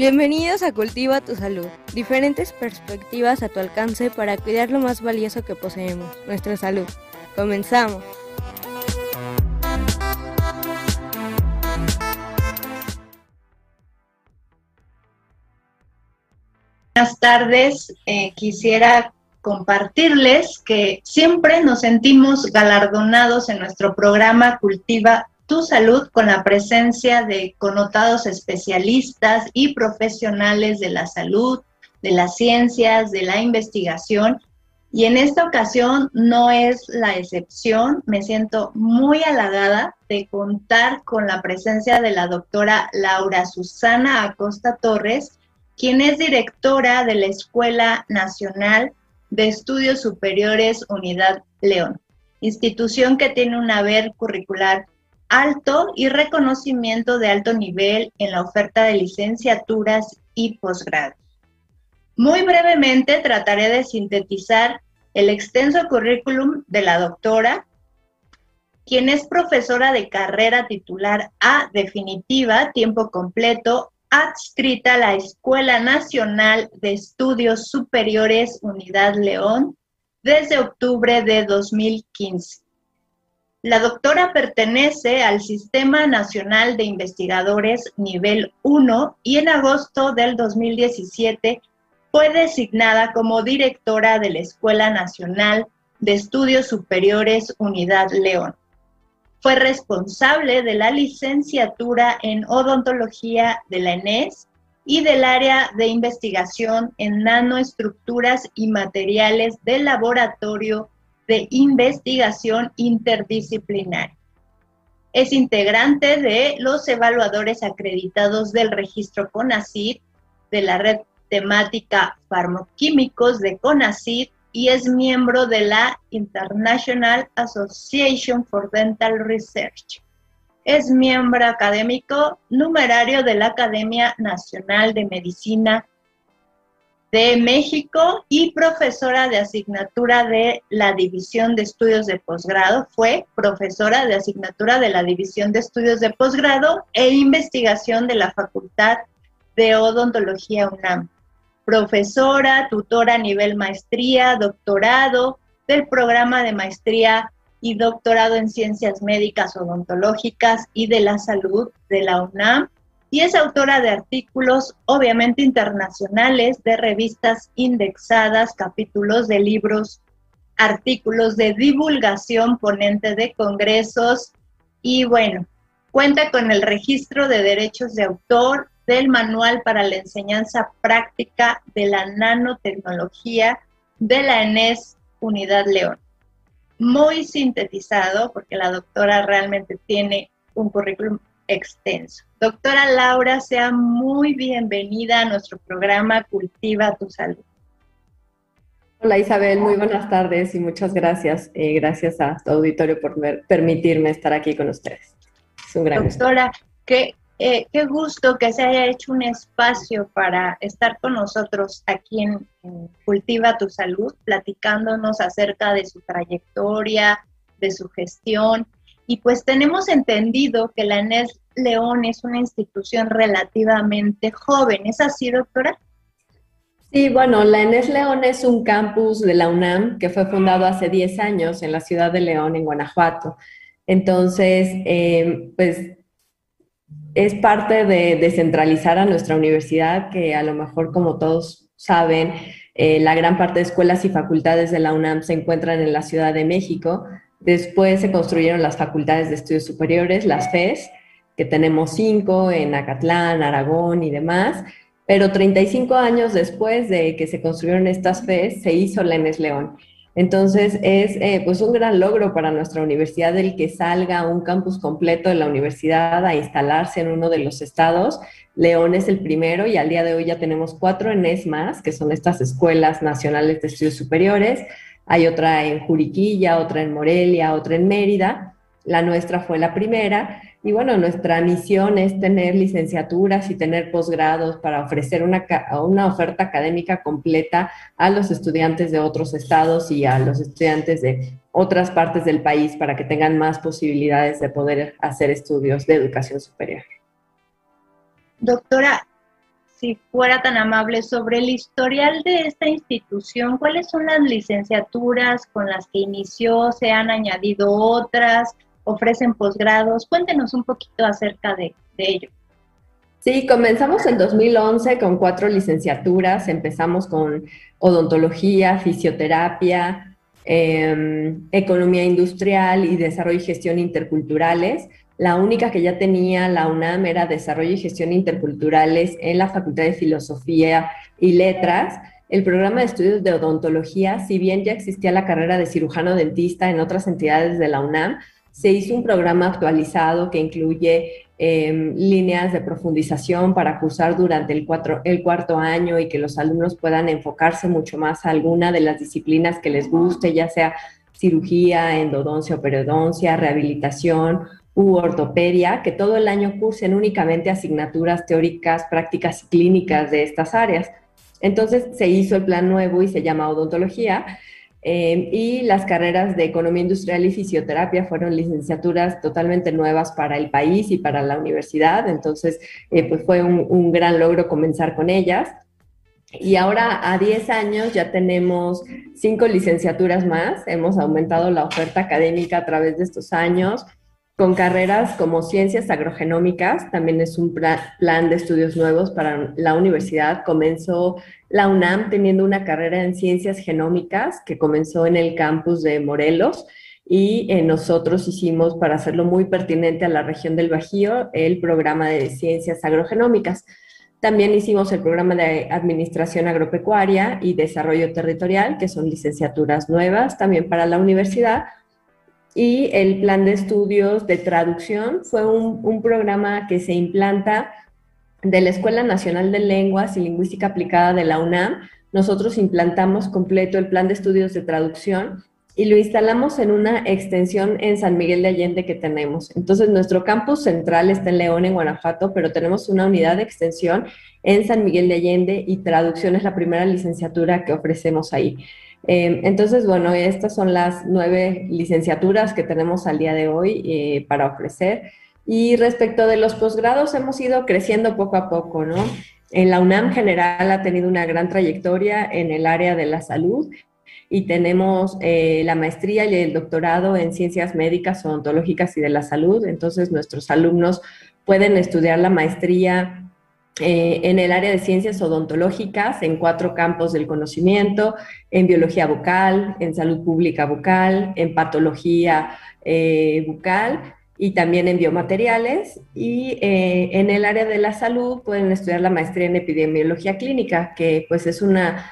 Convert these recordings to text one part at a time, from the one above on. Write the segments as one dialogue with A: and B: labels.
A: Bienvenidos a Cultiva tu Salud, diferentes perspectivas a tu alcance para cuidar lo más valioso que poseemos, nuestra salud. Comenzamos.
B: Buenas tardes, eh, quisiera compartirles que siempre nos sentimos galardonados en nuestro programa Cultiva tu salud con la presencia de connotados especialistas y profesionales de la salud, de las ciencias, de la investigación. Y en esta ocasión no es la excepción. Me siento muy halagada de contar con la presencia de la doctora Laura Susana Acosta Torres, quien es directora de la Escuela Nacional de Estudios Superiores Unidad León, institución que tiene un haber curricular alto y reconocimiento de alto nivel en la oferta de licenciaturas y posgrados. Muy brevemente trataré de sintetizar el extenso currículum de la doctora, quien es profesora de carrera titular A definitiva, tiempo completo, adscrita a la Escuela Nacional de Estudios Superiores Unidad León desde octubre de 2015 la doctora pertenece al Sistema Nacional de Investigadores Nivel 1 y en agosto del 2017 fue designada como directora de la Escuela Nacional de Estudios Superiores Unidad León. Fue responsable de la licenciatura en odontología de la ENES y del área de investigación en nanoestructuras y materiales del laboratorio de investigación interdisciplinaria. Es integrante de los evaluadores acreditados del registro CONACYT, de la red temática farmoquímicos de CONACYT y es miembro de la International Association for Dental Research. Es miembro académico numerario de la Academia Nacional de Medicina de México y profesora de asignatura de la División de Estudios de Posgrado. Fue profesora de asignatura de la División de Estudios de Posgrado e Investigación de la Facultad de Odontología UNAM. Profesora, tutora a nivel maestría, doctorado del programa de maestría y doctorado en ciencias médicas odontológicas y de la salud de la UNAM y es autora de artículos obviamente internacionales, de revistas indexadas, capítulos de libros, artículos de divulgación, ponente de congresos y bueno, cuenta con el registro de derechos de autor del Manual para la Enseñanza Práctica de la Nanotecnología de la ENES Unidad León. Muy sintetizado, porque la doctora realmente tiene un currículum extenso. Doctora Laura, sea muy bienvenida a nuestro programa Cultiva tu Salud.
C: Hola Isabel, muy buenas tardes y muchas gracias. Eh, gracias a tu auditorio por permitirme estar aquí con ustedes.
B: Es un gran Doctora, qué, eh, qué gusto que se haya hecho un espacio para estar con nosotros aquí en, en Cultiva tu Salud, platicándonos acerca de su trayectoria, de su gestión y pues tenemos entendido que la ENES León es una institución relativamente joven. ¿Es así, doctora?
C: Sí, bueno, la ENES León es un campus de la UNAM que fue fundado hace 10 años en la ciudad de León, en Guanajuato. Entonces, eh, pues es parte de descentralizar a nuestra universidad, que a lo mejor como todos saben, eh, la gran parte de escuelas y facultades de la UNAM se encuentran en la Ciudad de México, Después se construyeron las facultades de estudios superiores, las FES, que tenemos cinco en Acatlán, Aragón y demás. Pero 35 años después de que se construyeron estas FES, se hizo la ENES León. Entonces es eh, pues un gran logro para nuestra universidad el que salga un campus completo de la universidad a instalarse en uno de los estados. León es el primero y al día de hoy ya tenemos cuatro ENES más, que son estas escuelas nacionales de estudios superiores hay otra en Juriquilla, otra en Morelia, otra en Mérida. La nuestra fue la primera. Y bueno, nuestra misión es tener licenciaturas y tener posgrados para ofrecer una, una oferta académica completa a los estudiantes de otros estados y a los estudiantes de otras partes del país para que tengan más posibilidades de poder hacer estudios de educación superior.
B: Doctora, si fuera tan amable, sobre el historial de esta institución, ¿cuáles son las licenciaturas con las que inició? ¿Se han añadido otras? ¿Ofrecen posgrados? Cuéntenos un poquito acerca de, ello.
C: Sí, comenzamos en 2011 con cuatro licenciaturas. Empezamos con odontología, fisioterapia, em, economía industrial y desarrollo y gestión interculturales. La única que ya tenía la UNAM era Desarrollo y Gestión Interculturales en la Facultad de Filosofía y Letras. El programa de estudios de odontología, si bien ya existía la carrera de cirujano dentista en otras entidades de la UNAM, se hizo un programa actualizado que incluye em, líneas de profundización para cursar durante el, el cuarto año y que los alumnos puedan enfocarse mucho más a alguna de las disciplinas que les guste, ya sea cirugía, endodoncia o periodoncia, rehabilitación u ortopedia, que todo el año cursen únicamente asignaturas teóricas, prácticas y clínicas de estas áreas. Entonces se hizo el plan nuevo y se llama odontología. Eh, y las carreras de economía industrial y fisioterapia fueron licenciaturas totalmente nuevas para el país y para la universidad. Entonces, eh, pues fue un, un gran logro comenzar con ellas. Y ahora a 10 años ya tenemos cinco licenciaturas más. Hemos aumentado la oferta académica a través de estos años con carreras como ciencias agrogenómicas, también es un plan de estudios nuevos para la universidad. Comenzó la UNAM teniendo una carrera en ciencias genómicas que comenzó en el campus de Morelos y eh, nosotros hicimos, para hacerlo muy pertinente a la región del Bajío, el programa de ciencias agrogenómicas. También hicimos el programa de Administración Agropecuaria y Desarrollo Territorial, que son licenciaturas nuevas también para la universidad y el plan de estudios de traducción fue un, programa que se implanta de la Escuela Nacional de Lenguas y Lingüística Aplicada de la UNAM. Nosotros implantamos completo el plan de estudios de traducción y lo instalamos en una extensión en San Miguel de Allende que tenemos. Entonces, nuestro campus central está en León, en Guanajuato, pero tenemos una unidad de extensión en San Miguel de Allende y traducción es la primera licenciatura que ofrecemos ahí. Em, entonces, bueno, estas son las nueve licenciaturas que tenemos al día de hoy eh, para ofrecer. Y respecto de los posgrados, hemos ido creciendo poco a poco, ¿no? En la UNAM general ha tenido una gran trayectoria en el área de la salud y tenemos eh, la maestría y el doctorado en ciencias médicas, odontológicas y de la salud. Entonces, nuestros alumnos pueden estudiar la maestría eh, en el área de ciencias odontológicas, en cuatro campos del conocimiento, en biología bucal, en salud pública bucal, en patología eh, bucal y también en biomateriales. Y eh, en el área de la salud pueden estudiar la maestría en epidemiología clínica, que pues es una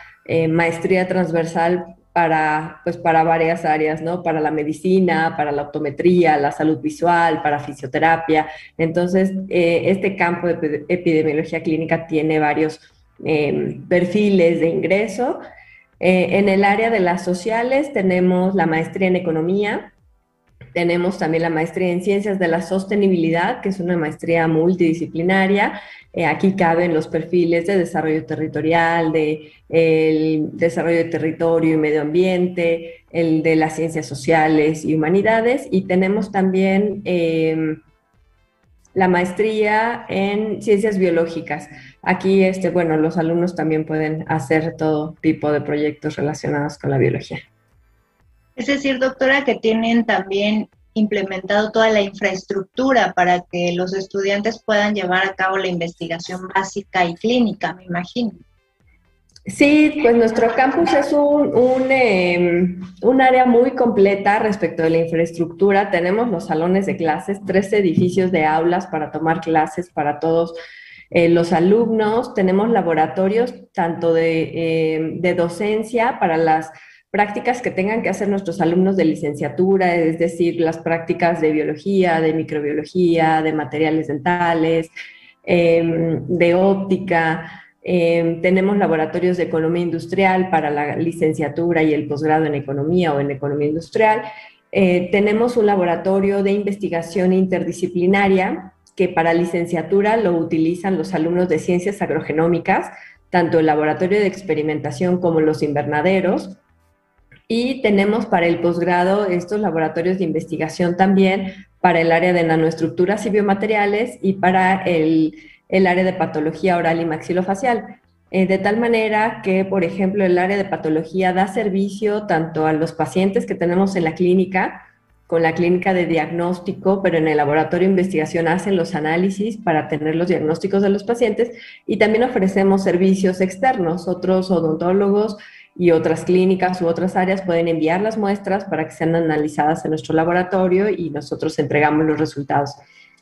C: maestría transversal para, pues, para varias áreas, ¿no? Para la medicina, para la optometría, la salud visual, para fisioterapia. Entonces, eh, este campo de epidemiología clínica tiene varios em, perfiles de ingreso. Eh, en el área de las sociales tenemos la maestría en economía, tenemos también la maestría en ciencias de la sostenibilidad, que es una maestría multidisciplinaria. Eh, aquí caben los perfiles de desarrollo territorial, de el desarrollo de territorio y medio ambiente, el de las ciencias sociales y humanidades. Y tenemos también em, la maestría en ciencias biológicas. Aquí, este, bueno, los alumnos también pueden hacer todo tipo de proyectos relacionados con la biología.
B: Es decir, doctora, que tienen también implementado toda la infraestructura para que los estudiantes puedan llevar a cabo la investigación básica y clínica, me imagino.
C: Sí, pues nuestro campus es un, un, em, área muy completa respecto de la infraestructura. Tenemos los salones de clases, tres edificios de aulas para tomar clases para todos eh, los alumnos. Tenemos laboratorios tanto de, em, de docencia para las prácticas que tengan que hacer nuestros alumnos de licenciatura, es decir, las prácticas de biología, de microbiología, de materiales dentales, em, de óptica. Em, tenemos laboratorios de economía industrial para la licenciatura y el posgrado en economía o en economía industrial. Eh, tenemos un laboratorio de investigación interdisciplinaria que para licenciatura lo utilizan los alumnos de ciencias agrogenómicas, tanto el laboratorio de experimentación como los invernaderos. Y tenemos para el posgrado estos laboratorios de investigación también para el área de nanoestructuras y biomateriales y para el el área de patología oral y maxilofacial. Eh, de tal manera que, por ejemplo, el área de patología da servicio tanto a los pacientes que tenemos en la clínica, con la clínica de diagnóstico, pero en el laboratorio de investigación hacen los análisis para tener los diagnósticos de los pacientes y también ofrecemos servicios externos. Otros odontólogos y otras clínicas u otras áreas pueden enviar las muestras para que sean analizadas en nuestro laboratorio y nosotros entregamos los resultados.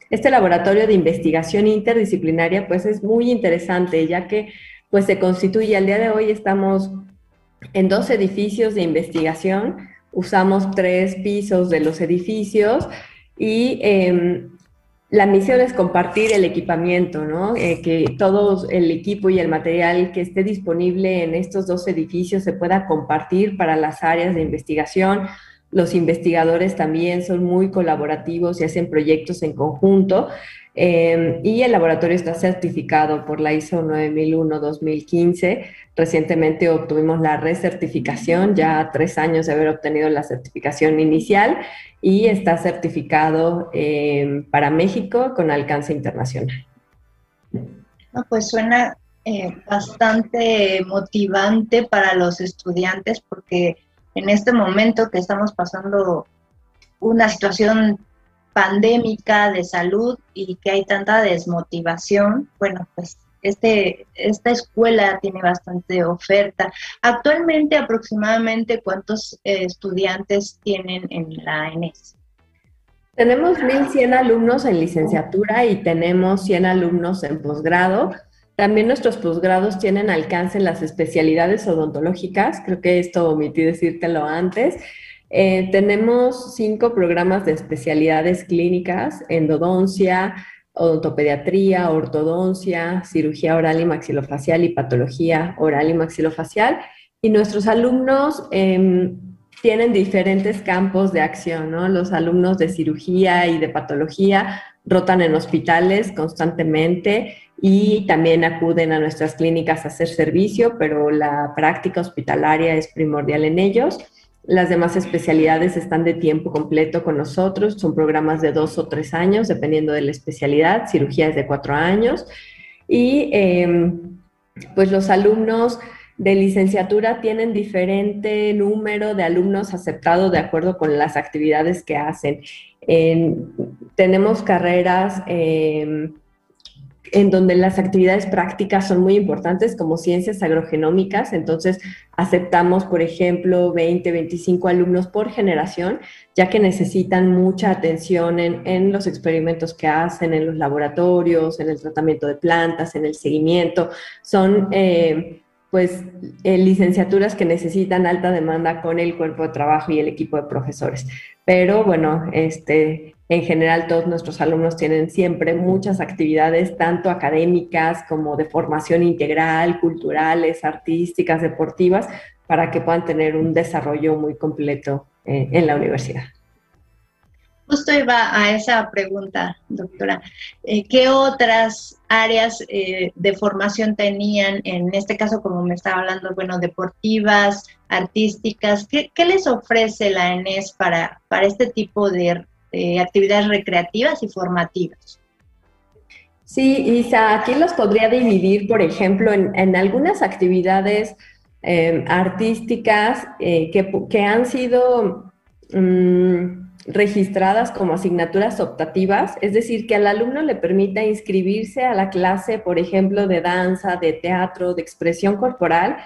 C: Este laboratorio de investigación interdisciplinaria pues es muy interesante ya que pues se constituye al día de hoy estamos en dos edificios de investigación usamos tres pisos de los edificios y em, la misión es compartir el equipamiento, ¿no? Eh, que todo el equipo y el material que esté disponible en estos dos edificios se pueda compartir para las áreas de investigación. Los investigadores también son muy colaborativos y hacen proyectos en conjunto. Em, y el laboratorio está certificado por la ISO 9001-2015. Recientemente obtuvimos la recertificación, ya tres años de haber obtenido la certificación inicial, y está certificado em, para México con alcance internacional.
B: pues suena eh, bastante motivante para los estudiantes porque en este momento que estamos pasando una situación pandémica de salud y que hay tanta desmotivación, bueno, pues este, esta escuela tiene bastante oferta. Actualmente, aproximadamente, ¿cuántos eh, estudiantes tienen en la ENES?
C: Tenemos 1.100 alumnos en licenciatura y tenemos 100 alumnos en posgrado. También nuestros posgrados tienen alcance en las especialidades odontológicas. Creo que esto omití decírtelo antes. Eh, tenemos cinco programas de especialidades clínicas, endodoncia, odontopediatría, ortodoncia, cirugía oral y maxilofacial y patología oral y maxilofacial. Y nuestros alumnos em, tienen diferentes campos de acción. Los alumnos de cirugía y de patología rotan en hospitales constantemente y también acuden a nuestras clínicas a hacer servicio, pero la práctica hospitalaria es primordial en ellos. Las demás especialidades están de tiempo completo con nosotros, son programas de dos o tres años, dependiendo de la especialidad, cirugías de cuatro años. Y em, pues los alumnos de licenciatura tienen diferente número de alumnos aceptados de acuerdo con las actividades que hacen. tenemos carreras em, en donde las actividades prácticas son muy importantes como ciencias agrogenómicas, entonces aceptamos, por ejemplo, 20, 25 alumnos por generación, ya que necesitan mucha atención en, los experimentos que hacen, en los laboratorios, en el tratamiento de plantas, en el seguimiento. Son... Eh, pues eh, licenciaturas que necesitan alta demanda con el cuerpo de trabajo y el equipo de profesores. Pero bueno, este, en general todos nuestros alumnos tienen siempre muchas actividades, tanto académicas como de formación integral, culturales, artísticas, deportivas, para que puedan tener un desarrollo muy completo eh, en la universidad.
B: Justo iba a esa pregunta, doctora. Eh, ¿Qué otras áreas eh, de formación tenían, en este caso, como me estaba hablando, bueno, deportivas, artísticas? ¿Qué, les ofrece la ENES para, para este tipo de actividades recreativas y formativas?
C: Sí, Isa, aquí los podría dividir, por ejemplo, en, algunas actividades eh, artísticas que, han sido... Mm, registradas como asignaturas optativas, es decir, que al alumno le permita inscribirse a la clase, por ejemplo, de danza, de teatro, de expresión corporal,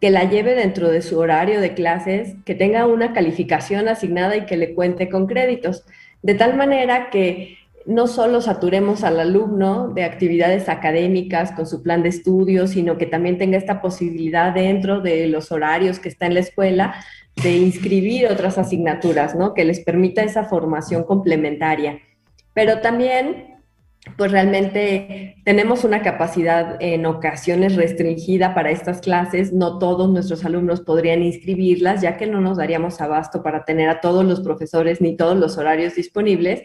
C: que la lleve dentro de su horario de clases, que tenga una calificación asignada y que le cuente con créditos, de tal manera que no solo saturemos al alumno de actividades académicas con su plan de estudios, sino que también tenga esta posibilidad dentro de los horarios que está en la escuela de inscribir otras asignaturas, ¿no? Que les permita esa formación complementaria. Pero también, pues realmente tenemos una capacidad en ocasiones restringida para estas clases. No todos nuestros alumnos podrían inscribirlas, ya que no nos daríamos abasto para tener a todos los profesores ni todos los horarios disponibles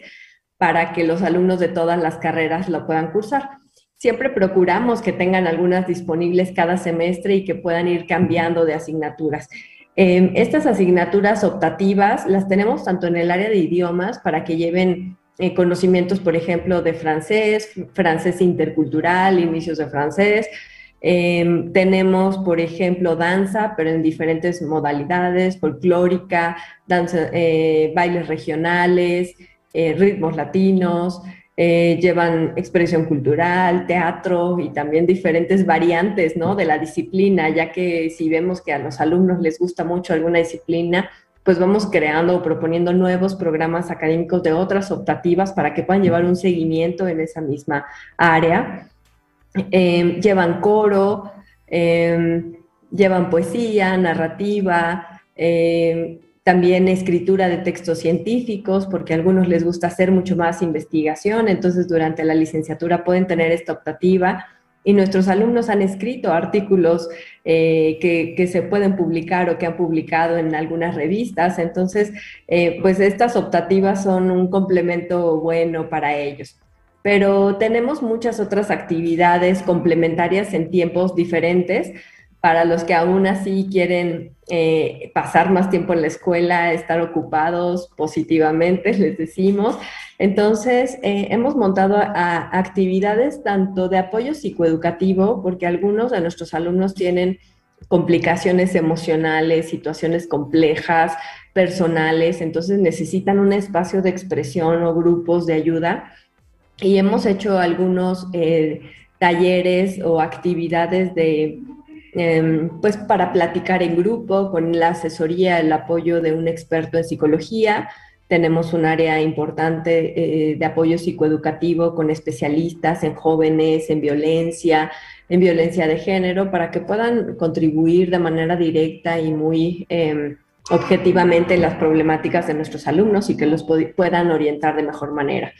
C: para que los alumnos de todas las carreras lo puedan cursar. Siempre procuramos que tengan algunas disponibles cada semestre y que puedan ir cambiando de asignaturas. Em, estas asignaturas optativas las tenemos tanto en el área de idiomas para que lleven eh, conocimientos, por ejemplo, de francés, francés intercultural, inicios de francés. Em, tenemos, por ejemplo, danza, pero en diferentes modalidades, folclórica, eh, bailes regionales, eh, ritmos latinos, llevan expresión cultural, teatro y también diferentes variantes ¿no? de la disciplina, ya que si vemos que a los alumnos les gusta mucho alguna disciplina, pues vamos creando o proponiendo nuevos programas académicos de otras optativas para que puedan llevar un seguimiento en esa misma área. Em, llevan coro, em, llevan poesía, narrativa, em, también escritura de textos científicos, porque a algunos les gusta hacer mucho más investigación, entonces durante la licenciatura pueden tener esta optativa y nuestros alumnos han escrito artículos eh, que, se pueden publicar o que han publicado en algunas revistas. Entonces, eh, pues estas optativas son un complemento bueno para ellos. Pero tenemos muchas otras actividades complementarias en tiempos diferentes para los que aún así quieren eh, pasar más tiempo en la escuela, estar ocupados positivamente, les decimos. Entonces, eh, hemos montado actividades tanto de apoyo psicoeducativo, porque algunos de nuestros alumnos tienen complicaciones emocionales, situaciones complejas, personales, entonces necesitan un espacio de expresión o grupos de ayuda. Y hemos hecho algunos eh, talleres o actividades de Em, pues para platicar en grupo con la asesoría, el apoyo de un experto en psicología. Tenemos un área importante eh, de apoyo psicoeducativo con especialistas en jóvenes, en violencia, en violencia de género, para que puedan contribuir de manera directa y muy em, objetivamente en las problemáticas de nuestros alumnos y que los puedan orientar de mejor manera.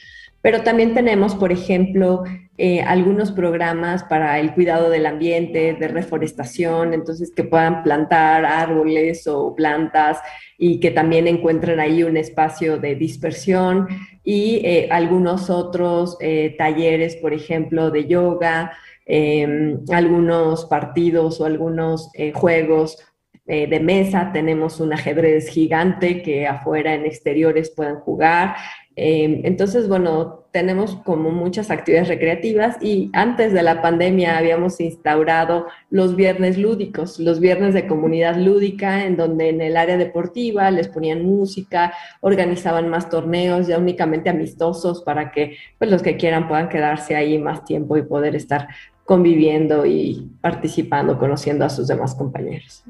C: Pero también tenemos, por ejemplo, eh, algunos programas para el cuidado del ambiente, de reforestación, entonces que puedan plantar árboles o plantas y que también encuentren ahí un espacio de dispersión. Y eh, algunos otros eh, talleres, por ejemplo, de yoga, em, algunos partidos o algunos juegos de mesa, tenemos un ajedrez gigante que afuera en exteriores puedan jugar Em, entonces, bueno, tenemos como muchas actividades recreativas y antes de la pandemia habíamos instaurado los viernes lúdicos, los viernes de comunidad lúdica, en donde en el área deportiva les ponían música, organizaban más torneos ya únicamente amistosos para que pues, los que quieran puedan quedarse ahí más tiempo y poder estar conviviendo y participando, conociendo a sus demás compañeros.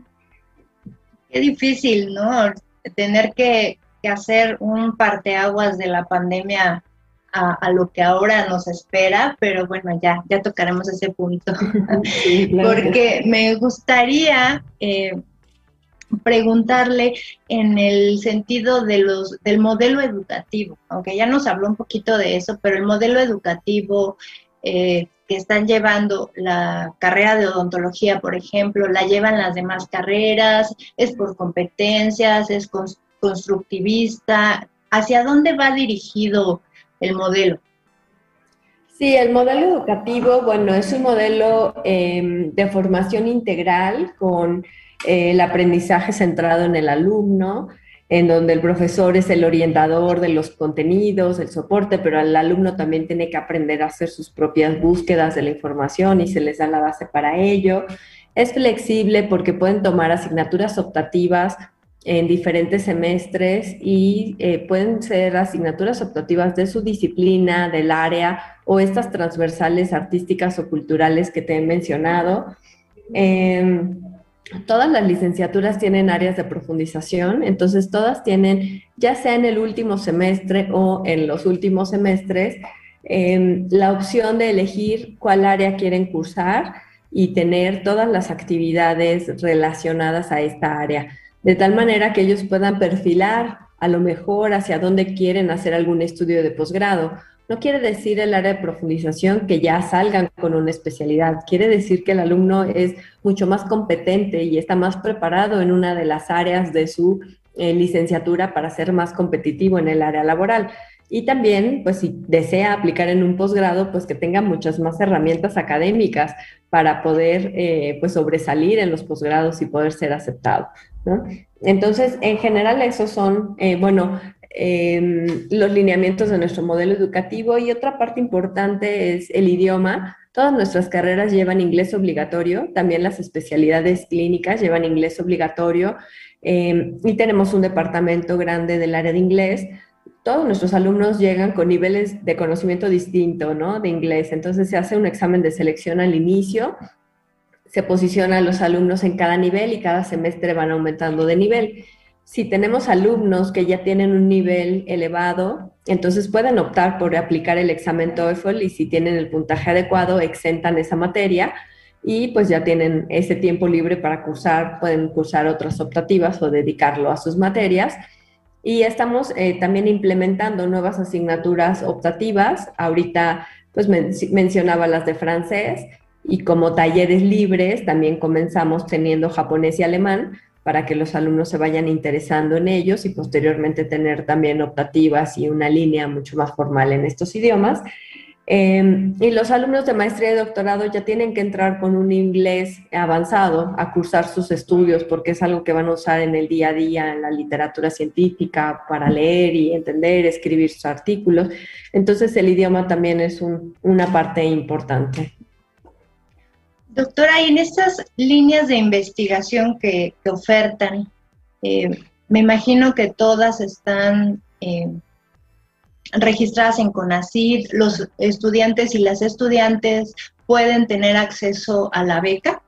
B: Qué difícil, ¿no? Tener que que hacer un parteaguas de la pandemia a, lo que ahora nos espera, pero bueno, ya, ya tocaremos ese punto. Porque me gustaría eh, preguntarle en el sentido de los, del modelo educativo, aunque ya nos habló un poquito de eso, pero el modelo educativo eh, que están llevando la carrera de odontología, por ejemplo, la llevan las demás carreras, es por competencias, es con, constructivista? ¿Hacia dónde va dirigido el modelo?
C: Sí, el modelo educativo, bueno, es un modelo em, de formación integral con eh, el aprendizaje centrado en el alumno, en donde el profesor es el orientador de los contenidos, el soporte, pero el alumno también tiene que aprender a hacer sus propias búsquedas de la información y se les da la base para ello. Es flexible porque pueden tomar asignaturas optativas en diferentes semestres y eh, pueden ser asignaturas optativas de su disciplina, del área o estas transversales artísticas o culturales que te he mencionado. Em, todas las licenciaturas tienen áreas de profundización, entonces todas tienen, ya sea en el último semestre o en los últimos semestres, em, la opción de elegir cuál área quieren cursar y tener todas las actividades relacionadas a esta área de tal manera que ellos puedan perfilar a lo mejor hacia dónde quieren hacer algún estudio de posgrado. No quiere decir el área de profundización que ya salgan con una especialidad, quiere decir que el alumno es mucho más competente y está más preparado en una de las áreas de su eh, licenciatura para ser más competitivo en el área laboral. Y también, pues si desea aplicar en un posgrado, pues que tenga muchas más herramientas académicas para poder eh, pues sobresalir en los posgrados y poder ser aceptado. Entonces, en general, esos son, eh, bueno, em, los lineamientos de nuestro modelo educativo y otra parte importante es el idioma. Todas nuestras carreras llevan inglés obligatorio, también las especialidades clínicas llevan inglés obligatorio em, y tenemos un departamento grande del área de inglés todos nuestros alumnos llegan con niveles de conocimiento distinto, ¿no? De inglés. Entonces se hace un examen de selección al inicio, se posicionan los alumnos en cada nivel y cada semestre van aumentando de nivel. Si tenemos alumnos que ya tienen un nivel elevado, entonces pueden optar por aplicar el examen TOEFL y si tienen el puntaje adecuado, exentan esa materia y pues ya tienen ese tiempo libre para cursar, pueden cursar otras optativas o dedicarlo a sus materias y estamos eh, también implementando nuevas asignaturas optativas. Ahorita, pues mencionaba las de francés y como talleres libres también comenzamos teniendo japonés y alemán para que los alumnos se vayan interesando en ellos y posteriormente tener también optativas y una línea mucho más formal en estos idiomas. Em, y los alumnos de maestría y doctorado ya tienen que entrar con un inglés avanzado a cursar sus estudios porque es algo que van a usar en el día a día en la literatura científica para leer y entender, escribir sus artículos. Entonces el idioma también es una parte importante.
B: Doctora, y en estas líneas de investigación que, ofertan, eh, me imagino que todas están... Eh, registradas en CONACYT, los estudiantes y las estudiantes pueden tener acceso a la beca?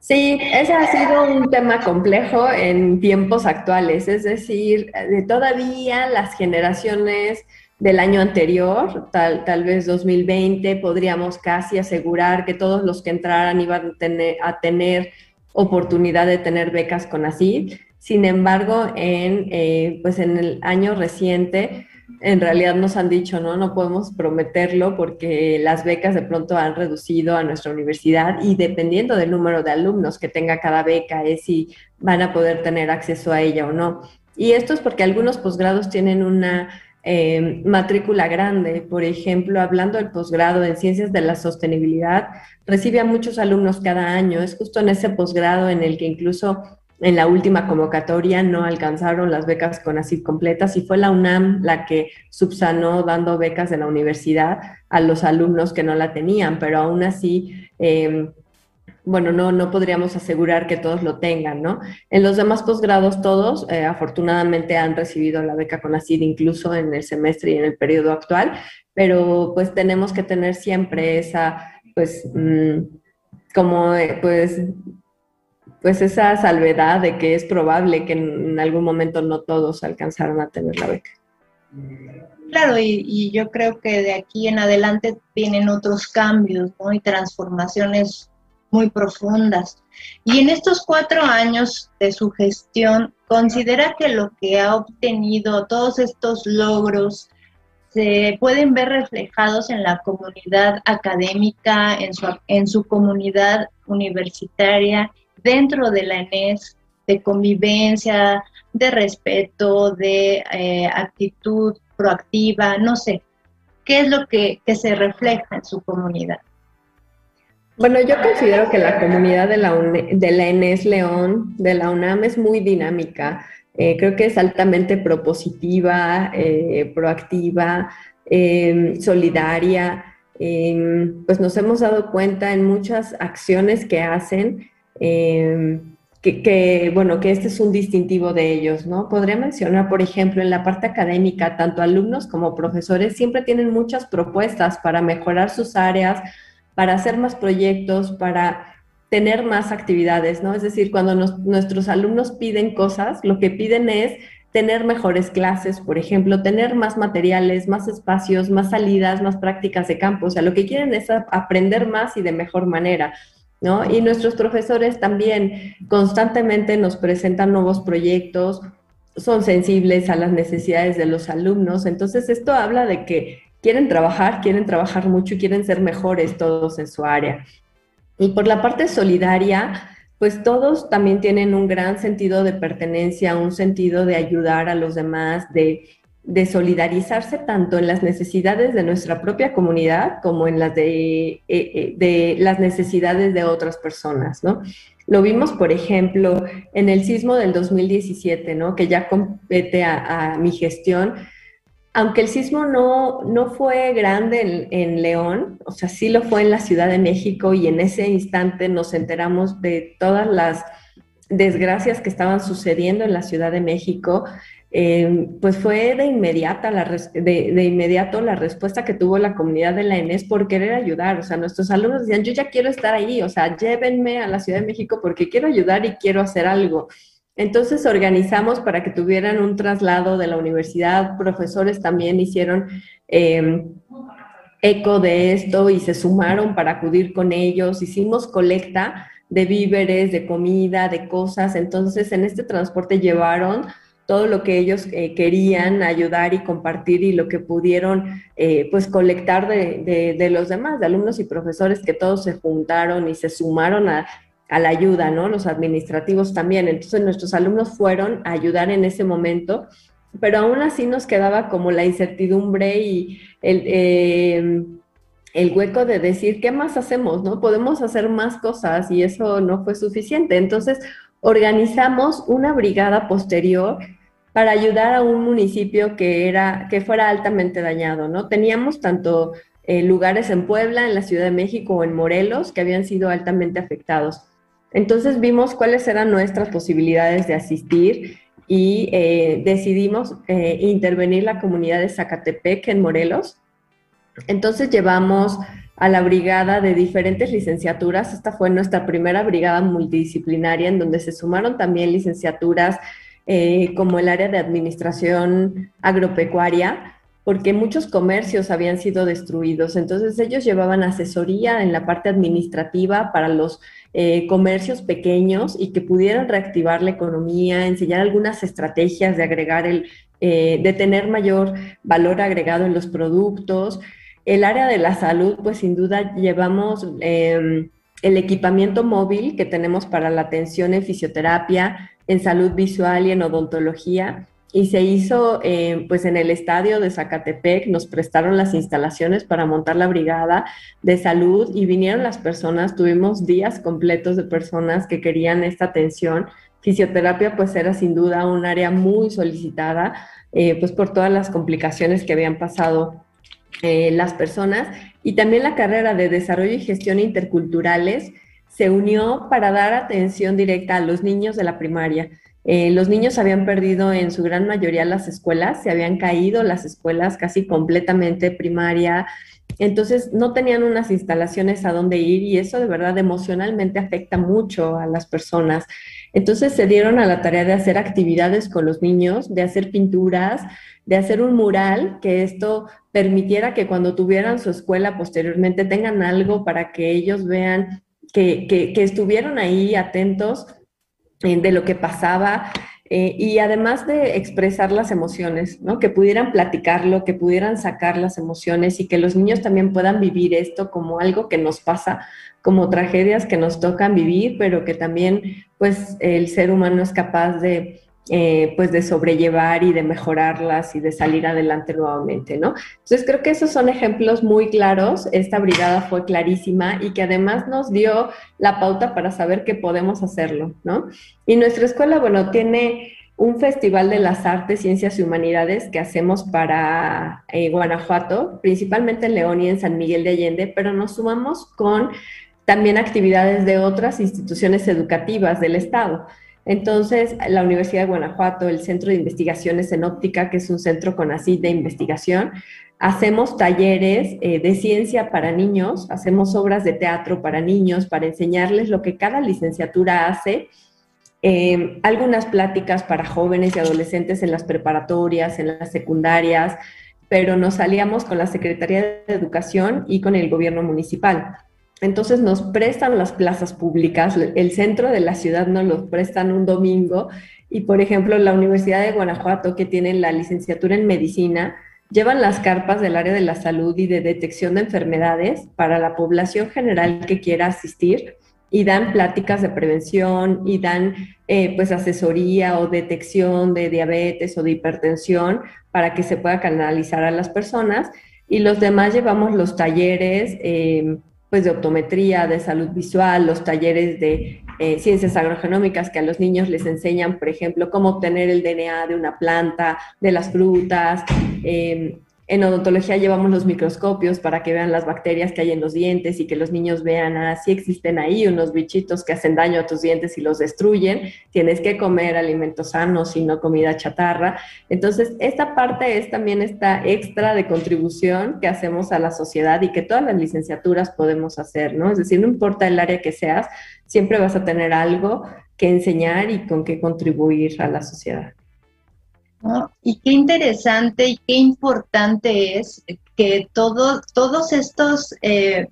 C: Sí, ese ha sido un tema complejo en tiempos actuales, es decir, de todavía las generaciones del año anterior, tal, tal vez 2020, podríamos casi asegurar que todos los que entraran iban a tener, a tener oportunidad de tener becas con ACID. Sin embargo, en, eh, pues en el año reciente, en realidad nos han dicho, ¿no? No podemos prometerlo porque las becas de pronto han reducido a nuestra universidad y dependiendo del número de alumnos que tenga cada beca es si van a poder tener acceso a ella o no. Y esto es porque algunos posgrados tienen una eh, matrícula grande. Por ejemplo, hablando del posgrado en Ciencias de la Sostenibilidad, recibe a muchos alumnos cada año. Es justo en ese posgrado en el que incluso en la última convocatoria no alcanzaron las becas con ACID completas y fue la UNAM la que subsanó dando becas de la universidad a los alumnos que no la tenían, pero aún así, em, bueno, no, no podríamos asegurar que todos lo tengan, ¿no? En los demás posgrados todos, eh, afortunadamente, han recibido la beca con ACID incluso en el semestre y en el periodo actual, pero pues tenemos que tener siempre esa, pues, mm, como, eh, pues, pues esa salvedad de que es probable que en algún momento no todos alcanzaron a tener la beca.
B: Claro, y, yo creo que de aquí en adelante vienen otros cambios y transformaciones muy profundas. Y en estos cuatro años de su gestión, ¿considera que lo que ha obtenido, todos estos logros, se pueden ver reflejados en la comunidad académica, en su, en su comunidad universitaria dentro de la ENES de convivencia, de respeto, de eh, actitud proactiva, no sé, ¿qué es lo que, se refleja en su comunidad?
C: Bueno, yo considero que la comunidad de la, de la ENES León, de la UNAM, es muy dinámica. Eh, creo que es altamente propositiva, eh, proactiva, em, solidaria. Em, pues nos hemos dado cuenta en muchas acciones que hacen Em, que, bueno, que este es un distintivo de ellos, ¿no? Podría mencionar, por ejemplo, en la parte académica, tanto alumnos como profesores siempre tienen muchas propuestas para mejorar sus áreas, para hacer más proyectos, para tener más actividades, ¿no? Es decir, cuando nuestros alumnos piden cosas, lo que piden es tener mejores clases, por ejemplo, tener más materiales, más espacios, más salidas, más prácticas de campo. O sea, lo que quieren es aprender más y de mejor manera. Y nuestros profesores también constantemente nos presentan nuevos proyectos, son sensibles a las necesidades de los alumnos, entonces esto habla de que quieren trabajar, quieren trabajar mucho y quieren ser mejores todos en su área. Y por la parte solidaria, pues todos también tienen un gran sentido de pertenencia, un sentido de ayudar a los demás, de de solidarizarse tanto en las necesidades de nuestra propia comunidad como en las de, eh, eh, de las necesidades de otras personas, ¿no? Lo vimos, por ejemplo, en el sismo del 2017, ¿no? Que ya compete a, mi gestión. Aunque el sismo no, no fue grande en, en, León, o sea, sí lo fue en la Ciudad de México y en ese instante nos enteramos de todas las desgracias que estaban sucediendo en la Ciudad de México eh, pues fue de, inmediata la de, inmediato la respuesta que tuvo la comunidad de la ENES por querer ayudar. O sea, nuestros alumnos decían, yo ya quiero estar ahí, o sea, llévenme a la Ciudad de México porque quiero ayudar y quiero hacer algo. Entonces organizamos para que tuvieran un traslado de la universidad, profesores también hicieron em, eco de esto y se sumaron para acudir con ellos, hicimos colecta de víveres, de comida, de cosas, entonces en este transporte llevaron todo lo que ellos eh, querían ayudar y compartir y lo que pudieron eh, pues colectar de, de, los demás, de alumnos y profesores que todos se juntaron y se sumaron a, a, la ayuda, ¿no? Los administrativos también. Entonces nuestros alumnos fueron a ayudar en ese momento, pero aún así nos quedaba como la incertidumbre y el... Eh, el hueco de decir, ¿qué más hacemos? ¿No? Podemos hacer más cosas y eso no fue suficiente. Entonces, organizamos una brigada posterior para ayudar a un municipio que, era, que fuera altamente dañado, ¿no? Teníamos tanto eh, lugares en Puebla, en la Ciudad de México o en Morelos que habían sido altamente afectados. Entonces vimos cuáles eran nuestras posibilidades de asistir y eh, decidimos eh, intervenir la comunidad de Zacatepec en Morelos. Entonces llevamos a la brigada de diferentes licenciaturas. Esta fue nuestra primera brigada multidisciplinaria en donde se sumaron también licenciaturas eh, como el área de administración agropecuaria, porque muchos comercios habían sido destruidos. Entonces ellos llevaban asesoría en la parte administrativa para los eh, comercios pequeños y que pudieran reactivar la economía, enseñar algunas estrategias de agregar el, eh, de tener mayor valor agregado en los productos. El área de la salud, pues sin duda llevamos em, el equipamiento móvil que tenemos para la atención en fisioterapia, en salud visual y en odontología. Y se hizo em, pues en el estadio de Zacatepec, nos prestaron las instalaciones para montar la brigada de salud y vinieron las personas, tuvimos días completos de personas que querían esta atención. Fisioterapia pues era sin duda un área muy solicitada eh, pues por todas las complicaciones que habían pasado eh, las personas y también la carrera de desarrollo y gestión interculturales se unió para dar atención directa a los niños de la primaria. Eh, los niños habían perdido en su gran mayoría las escuelas, se habían caído las escuelas casi completamente primaria, entonces no tenían unas instalaciones a dónde ir y eso de verdad emocionalmente afecta mucho a las personas. Entonces se dieron a la tarea de hacer actividades con los niños, de hacer pinturas, de hacer un mural, que esto permitiera que cuando tuvieran su escuela posteriormente tengan algo para que ellos vean que, que, estuvieron ahí atentos de lo que pasaba eh, y además de expresar las emociones, ¿no? que pudieran platicarlo, que pudieran sacar las emociones y que los niños también puedan vivir esto como algo que nos pasa, como tragedias que nos tocan vivir, pero que también pues el ser humano es capaz de, eh, pues de sobrellevar y de mejorarlas y de salir adelante nuevamente, ¿no? Entonces creo que esos son ejemplos muy claros. Esta brigada fue clarísima y que además nos dio la pauta para saber que podemos hacerlo, ¿no? Y nuestra escuela, bueno, tiene un festival de las artes, ciencias y humanidades que hacemos para eh, Guanajuato, principalmente en León y en San Miguel de Allende, pero nos sumamos con también actividades de otras instituciones educativas del Estado. Entonces, la Universidad de Guanajuato, el Centro de Investigaciones en Óptica, que es un centro con así de investigación, hacemos talleres eh, de ciencia para niños, hacemos obras de teatro para niños, para enseñarles lo que cada licenciatura hace, em, algunas pláticas para jóvenes y adolescentes en las preparatorias, en las secundarias, pero nos salíamos con la Secretaría de Educación y con el gobierno municipal. Entonces nos prestan las plazas públicas, el centro de la ciudad nos los prestan un domingo y por ejemplo la Universidad de Guanajuato que tiene la licenciatura en medicina llevan las carpas del área de la salud y de detección de enfermedades para la población general que quiera asistir y dan pláticas de prevención y dan eh, pues asesoría o detección de diabetes o de hipertensión para que se pueda canalizar a las personas. Y los demás llevamos los talleres eh, pues de optometría, de salud visual, los talleres de eh, ciencias agrogenómicas que a los niños les enseñan, por ejemplo, cómo obtener el DNA de una planta, de las frutas, eh, en odontología llevamos los microscopios para que vean las bacterias que hay en los dientes y que los niños vean, ah, si existen ahí unos bichitos que hacen daño a tus dientes y los destruyen. Tienes que comer alimentos sanos y no comida chatarra. Entonces, esta parte es también esta extra de contribución que hacemos a la sociedad y que todas las licenciaturas podemos hacer, ¿no? Es decir, no importa el área que seas, siempre vas a tener algo que enseñar y con qué contribuir a la sociedad.
B: Y qué interesante y qué importante es que todo, todos estos, eh,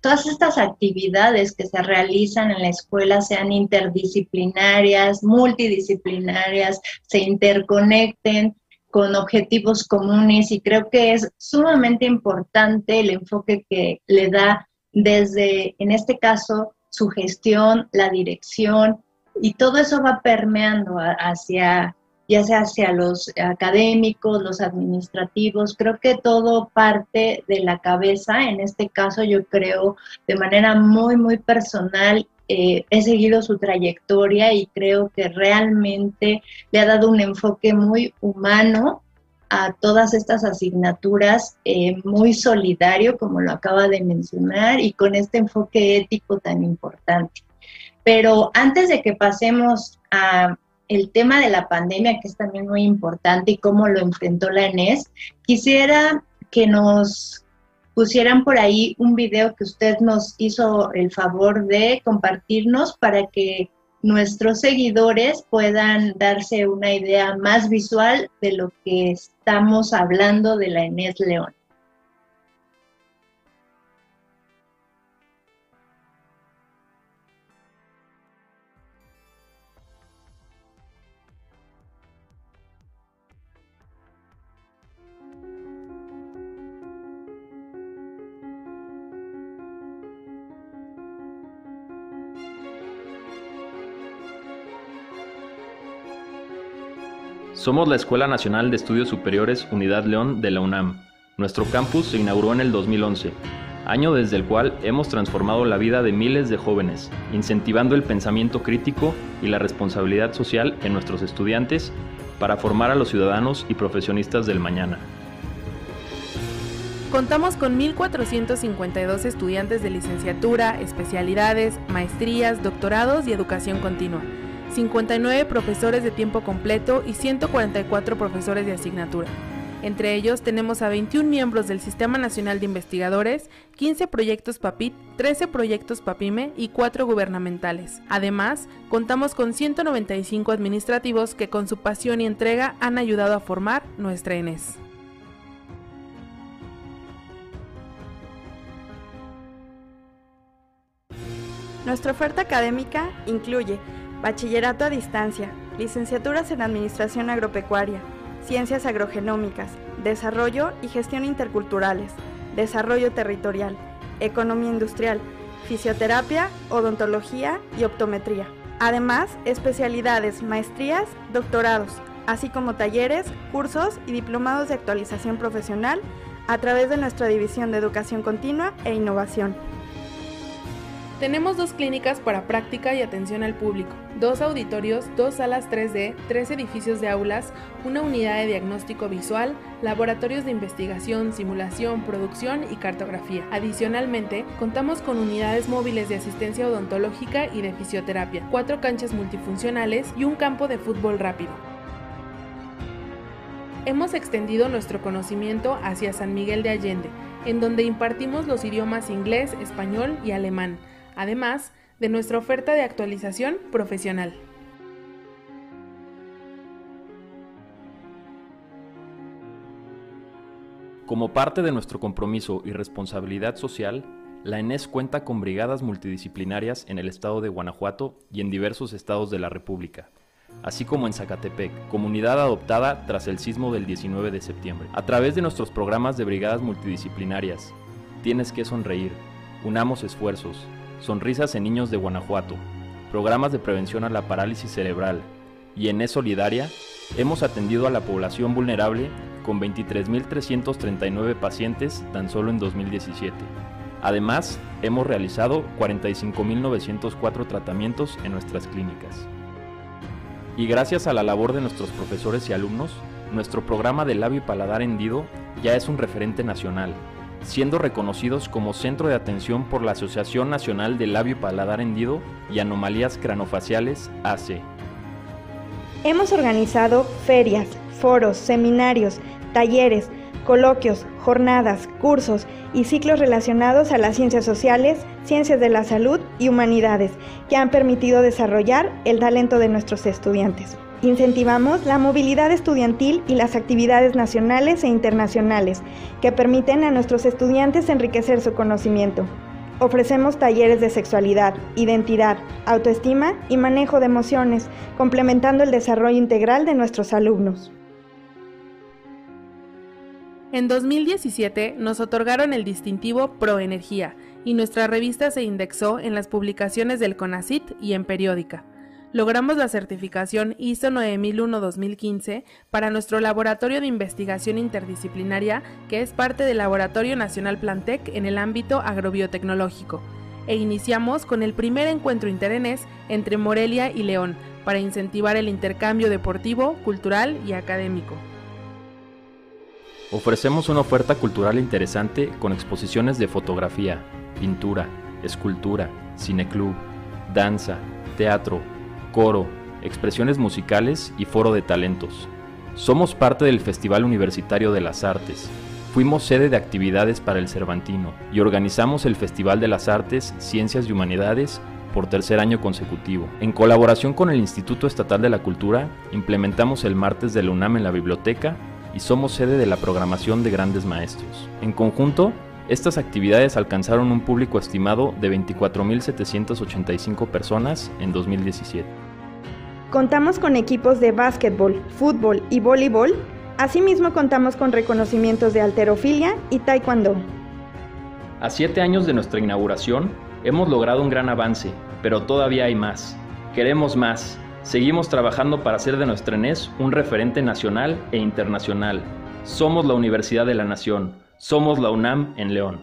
B: todas estas actividades que se realizan en la escuela sean interdisciplinarias, multidisciplinarias, se interconecten con objetivos comunes y creo que es sumamente importante el enfoque que le da desde, en este caso, su gestión, la dirección, y todo eso va permeando hacia ya sea hacia los académicos, los administrativos, creo que todo parte de la cabeza, en este caso yo creo de manera muy, muy personal, eh, he seguido su trayectoria y creo que realmente le ha dado un enfoque muy humano a todas estas asignaturas, eh, muy solidario, como lo acaba de mencionar, y con este enfoque ético tan importante. Pero antes de que pasemos a el tema de la pandemia, que es también muy importante, y cómo lo enfrentó la ENES, quisiera que nos pusieran por ahí un video que usted nos hizo el favor de compartirnos para que nuestros seguidores puedan darse una idea más visual de lo que estamos hablando de la ENES León.
D: Somos la Escuela Nacional de Estudios Superiores Unidad León de la UNAM. Nuestro campus se inauguró en el 2011, año desde el cual hemos transformado la vida de miles de jóvenes, incentivando el pensamiento crítico y la responsabilidad social en nuestros estudiantes para formar a los ciudadanos y profesionistas del mañana.
E: Contamos con 1.452 estudiantes de licenciatura, especialidades, maestrías, doctorados y educación continua 59 profesores de tiempo completo y 144 profesores de asignatura. Entre ellos tenemos a 21 miembros del Sistema Nacional de Investigadores, 15 proyectos PAPIT, 13 proyectos PAPIME y 4 gubernamentales. Además, contamos con 195 administrativos que con su pasión y entrega han ayudado a formar nuestra ENES.
F: Nuestra oferta académica incluye Bachillerato a distancia, licenciaturas en Administración Agropecuaria, Ciencias Agrogenómicas, Desarrollo y Gestión Interculturales, Desarrollo Territorial, Economía Industrial, Fisioterapia, Odontología y Optometría. Además, especialidades, maestrías, doctorados, así como talleres, cursos y diplomados de actualización profesional a través de nuestra División de Educación Continua e Innovación.
E: Tenemos dos clínicas para práctica y atención al público, dos auditorios, dos salas 3D, tres edificios de aulas, una unidad de diagnóstico visual, laboratorios de investigación, simulación, producción y cartografía. Adicionalmente, contamos con unidades móviles de asistencia odontológica y de fisioterapia, cuatro canchas multifuncionales y un campo de fútbol rápido. Hemos extendido nuestro conocimiento hacia San Miguel de Allende, en donde impartimos los idiomas inglés, español y alemán además de nuestra oferta de actualización profesional.
D: Como parte de nuestro compromiso y responsabilidad social, la ENES cuenta con brigadas multidisciplinarias en el estado de Guanajuato y en diversos estados de la República, así como en Zacatepec, comunidad adoptada tras el sismo del 19 de septiembre. A través de nuestros programas de brigadas multidisciplinarias, Tienes que sonreír, unamos esfuerzos, Sonrisas en Niños de Guanajuato, programas de prevención a la parálisis cerebral y en E Solidaria, hemos atendido a la población vulnerable con 23.339 pacientes tan solo en 2017. Además, hemos realizado 45.904 tratamientos en nuestras clínicas. Y gracias a la labor de nuestros profesores y alumnos, nuestro programa de labio y paladar hendido ya es un referente nacional, siendo reconocidos como centro de atención por la Asociación Nacional de Labio y Paladar Hendido y Anomalías Cranofaciales AC.
F: Hemos organizado ferias, foros, seminarios, talleres, coloquios, jornadas, cursos y ciclos relacionados a las ciencias sociales, ciencias de la salud y humanidades que han permitido desarrollar el talento de nuestros estudiantes. Incentivamos la movilidad estudiantil y las actividades nacionales e internacionales que permiten a nuestros estudiantes enriquecer su conocimiento. Ofrecemos talleres de sexualidad, identidad, autoestima y manejo de emociones, complementando el desarrollo integral de nuestros alumnos.
E: En 2017 nos otorgaron el distintivo Proenergía y nuestra revista se indexó en las publicaciones del CONACIT y en periódica. Logramos la certificación ISO 9001-2015 para nuestro laboratorio de investigación interdisciplinaria que es parte del Laboratorio Nacional Plantec en el ámbito agrobiotecnológico e iniciamos con el primer encuentro interenés entre Morelia y León para incentivar el intercambio deportivo, cultural y académico.
D: Ofrecemos una oferta cultural interesante con exposiciones de fotografía, pintura, escultura, cineclub, danza, teatro, coro, expresiones musicales y foro de talentos. Somos parte del Festival Universitario de las Artes. Fuimos sede de actividades para el Cervantino y organizamos el Festival de las Artes, Ciencias y Humanidades por tercer año consecutivo. En colaboración con el Instituto Estatal de la Cultura, implementamos el martes de la UNAM en la biblioteca y somos sede de la programación de grandes maestros. En conjunto, estas actividades alcanzaron un público estimado de 24.785 personas en 2017.
F: Contamos con equipos de básquetbol, fútbol y voleibol. Asimismo contamos con reconocimientos de alterofilia y taekwondo.
D: A siete años de nuestra inauguración, hemos logrado un gran avance, pero todavía hay más. Queremos más. Seguimos trabajando para hacer de nuestra ENES un referente nacional e internacional. Somos la Universidad de la Nación. Somos la UNAM en León.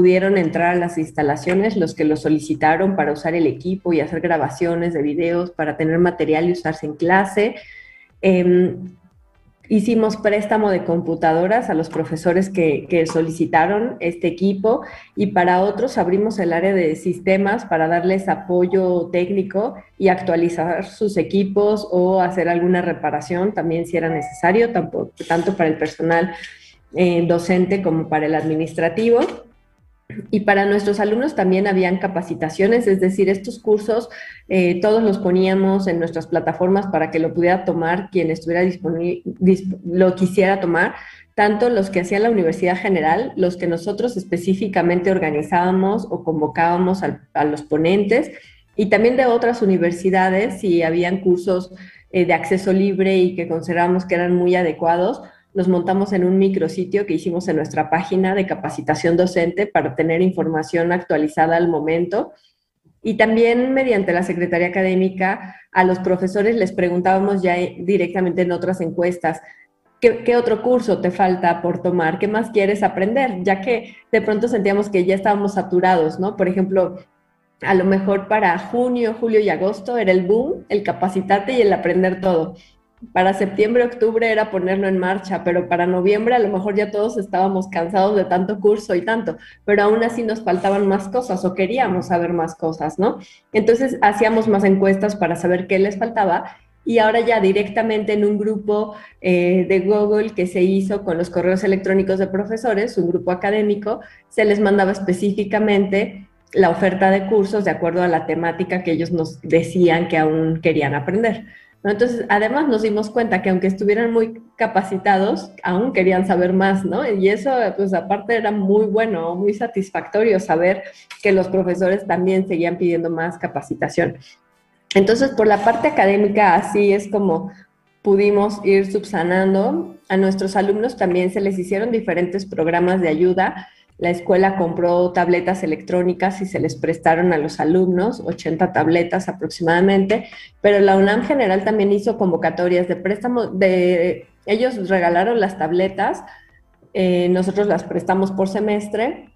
C: Pudieron entrar a las instalaciones los que lo solicitaron para usar el equipo y hacer grabaciones de videos, para tener material y usarse en clase. Em, hicimos préstamo de computadoras a los profesores que, que, solicitaron este equipo y para otros abrimos el área de sistemas para darles apoyo técnico y actualizar sus equipos o hacer alguna reparación también si era necesario, tanto, tanto para el personal eh, docente como para el administrativo. Y para nuestros alumnos también habían capacitaciones, es decir, estos cursos eh, todos los poníamos en nuestras plataformas para que lo pudiera tomar quien estuviera disponible, lo quisiera tomar, tanto los que hacía la Universidad General, los que nosotros específicamente organizábamos o convocábamos a, los ponentes, y también de otras universidades, si habían cursos eh, de acceso libre y que considerábamos que eran muy adecuados, los montamos en un micrositio que hicimos en nuestra página de capacitación docente para tener información actualizada al momento. Y también mediante la Secretaría Académica a los profesores les preguntábamos ya directamente en otras encuestas, ¿qué, ¿qué, otro curso te falta por tomar? ¿Qué más quieres aprender? Ya que de pronto sentíamos que ya estábamos saturados, ¿no? Por ejemplo, a lo mejor para junio, julio y agosto era el boom, el capacitarte y el aprender todo para septiembre, octubre era ponerlo en marcha, pero para noviembre a lo mejor ya todos estábamos cansados de tanto curso y tanto, pero aún así nos faltaban más cosas o queríamos saber más cosas, ¿no? Entonces hacíamos más encuestas para saber qué les faltaba y ahora ya directamente en un grupo eh, de Google que se hizo con los correos electrónicos de profesores, un grupo académico, se les mandaba específicamente la oferta de cursos de acuerdo a la temática que ellos nos decían que aún querían aprender. Entonces, además nos dimos cuenta que aunque estuvieran muy capacitados, aún querían saber más, ¿no? Y eso, pues aparte era muy bueno, muy satisfactorio saber que los profesores también seguían pidiendo más capacitación. Entonces, por la parte académica, así es como pudimos ir subsanando. A nuestros alumnos también se les hicieron diferentes programas de ayuda la escuela compró tabletas electrónicas y se les prestaron a los alumnos, 80 tabletas aproximadamente, pero la UNAM General también hizo convocatorias de préstamo, de, ellos regalaron las tabletas, eh, nosotros las prestamos por semestre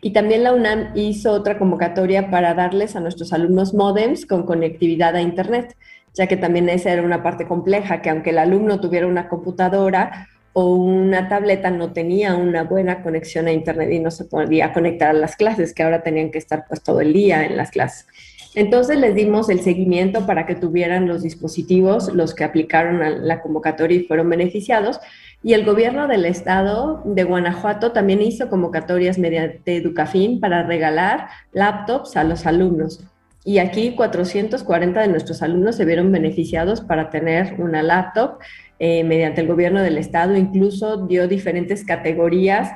C: y también la UNAM hizo otra convocatoria para darles a nuestros alumnos modems con conectividad a Internet, ya que también esa era una parte compleja, que aunque el alumno tuviera una computadora, o una tableta no tenía una buena conexión a internet y no se podía conectar a las clases, que ahora tenían que estar pues todo el día en las clases. Entonces les dimos el seguimiento para que tuvieran los dispositivos, los que aplicaron a la convocatoria y fueron beneficiados. Y el gobierno del estado de Guanajuato también hizo convocatorias mediante Educafin para regalar laptops a los alumnos. Y aquí 440 de nuestros alumnos se vieron beneficiados para tener una laptop eh, mediante el gobierno del estado, incluso dio diferentes categorías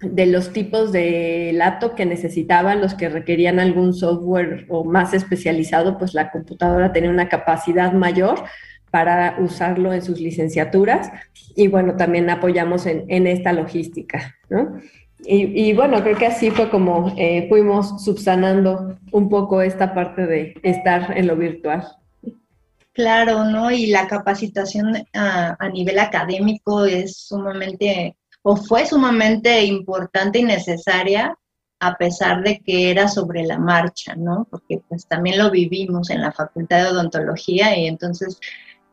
C: de los tipos de laptop que necesitaban, los que requerían algún software o más especializado, pues la computadora tenía una capacidad mayor para usarlo en sus licenciaturas y bueno, también apoyamos en, esta logística, ¿no? Y, bueno, creo que así fue como eh, fuimos subsanando un poco esta parte de estar en lo virtual.
B: Claro, ¿no? Y la capacitación a, a, nivel académico es sumamente, o fue sumamente importante y necesaria, a pesar de que era sobre la marcha, ¿no? Porque pues también lo vivimos en la Facultad de Odontología y entonces,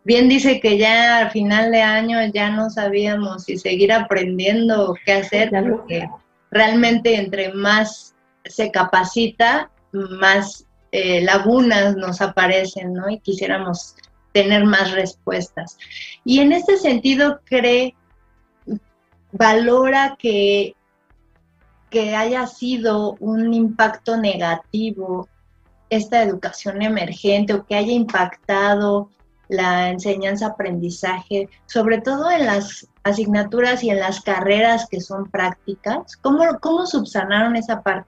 B: bien dice que ya al final de año ya no sabíamos si seguir aprendiendo o qué hacer, porque realmente entre más se capacita, más eh, lagunas nos aparecen, ¿no? Y quisiéramos tener más respuestas. Y en este sentido, cree, valora que, que haya sido un impacto negativo esta educación emergente o que haya impactado la enseñanza-aprendizaje, sobre todo en las asignaturas y en las carreras que son prácticas. ¿Cómo, cómo subsanaron esa parte?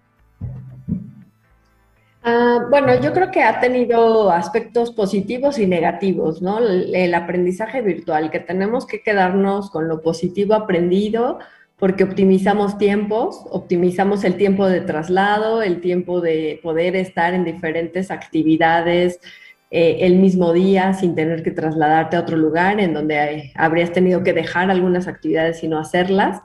C: Ah, bueno, yo creo que ha tenido aspectos positivos y negativos, ¿no? El, aprendizaje virtual, que tenemos que quedarnos con lo positivo aprendido porque optimizamos tiempos, optimizamos el tiempo de traslado, el tiempo de poder estar en diferentes actividades eh, el mismo día sin tener que trasladarte a otro lugar en donde habrías tenido que dejar algunas actividades y no hacerlas.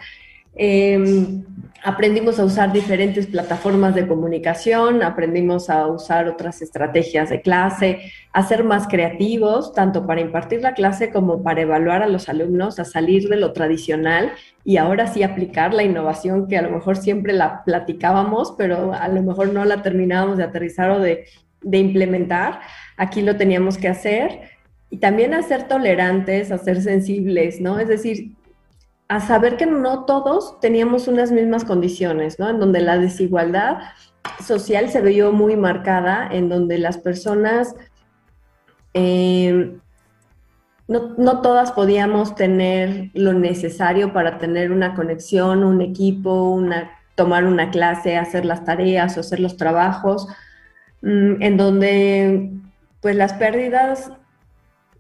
C: Em, aprendimos a usar diferentes plataformas de comunicación, aprendimos a usar otras estrategias de clase, a ser más creativos, tanto para impartir la clase como para evaluar a los alumnos, a salir de lo tradicional y ahora sí aplicar la innovación que a lo mejor siempre la platicábamos, pero a lo mejor no la terminábamos de aterrizar o de, de implementar. Aquí lo teníamos que hacer y también a ser tolerantes, a ser sensibles, ¿no? Es decir, a saber que no todos teníamos unas mismas condiciones, ¿no? En donde la desigualdad social se vio muy marcada, en donde las personas, eh, no, no, todas podíamos tener lo necesario para tener una conexión, un equipo, una, tomar una clase, hacer las tareas o hacer los trabajos, en donde pues las pérdidas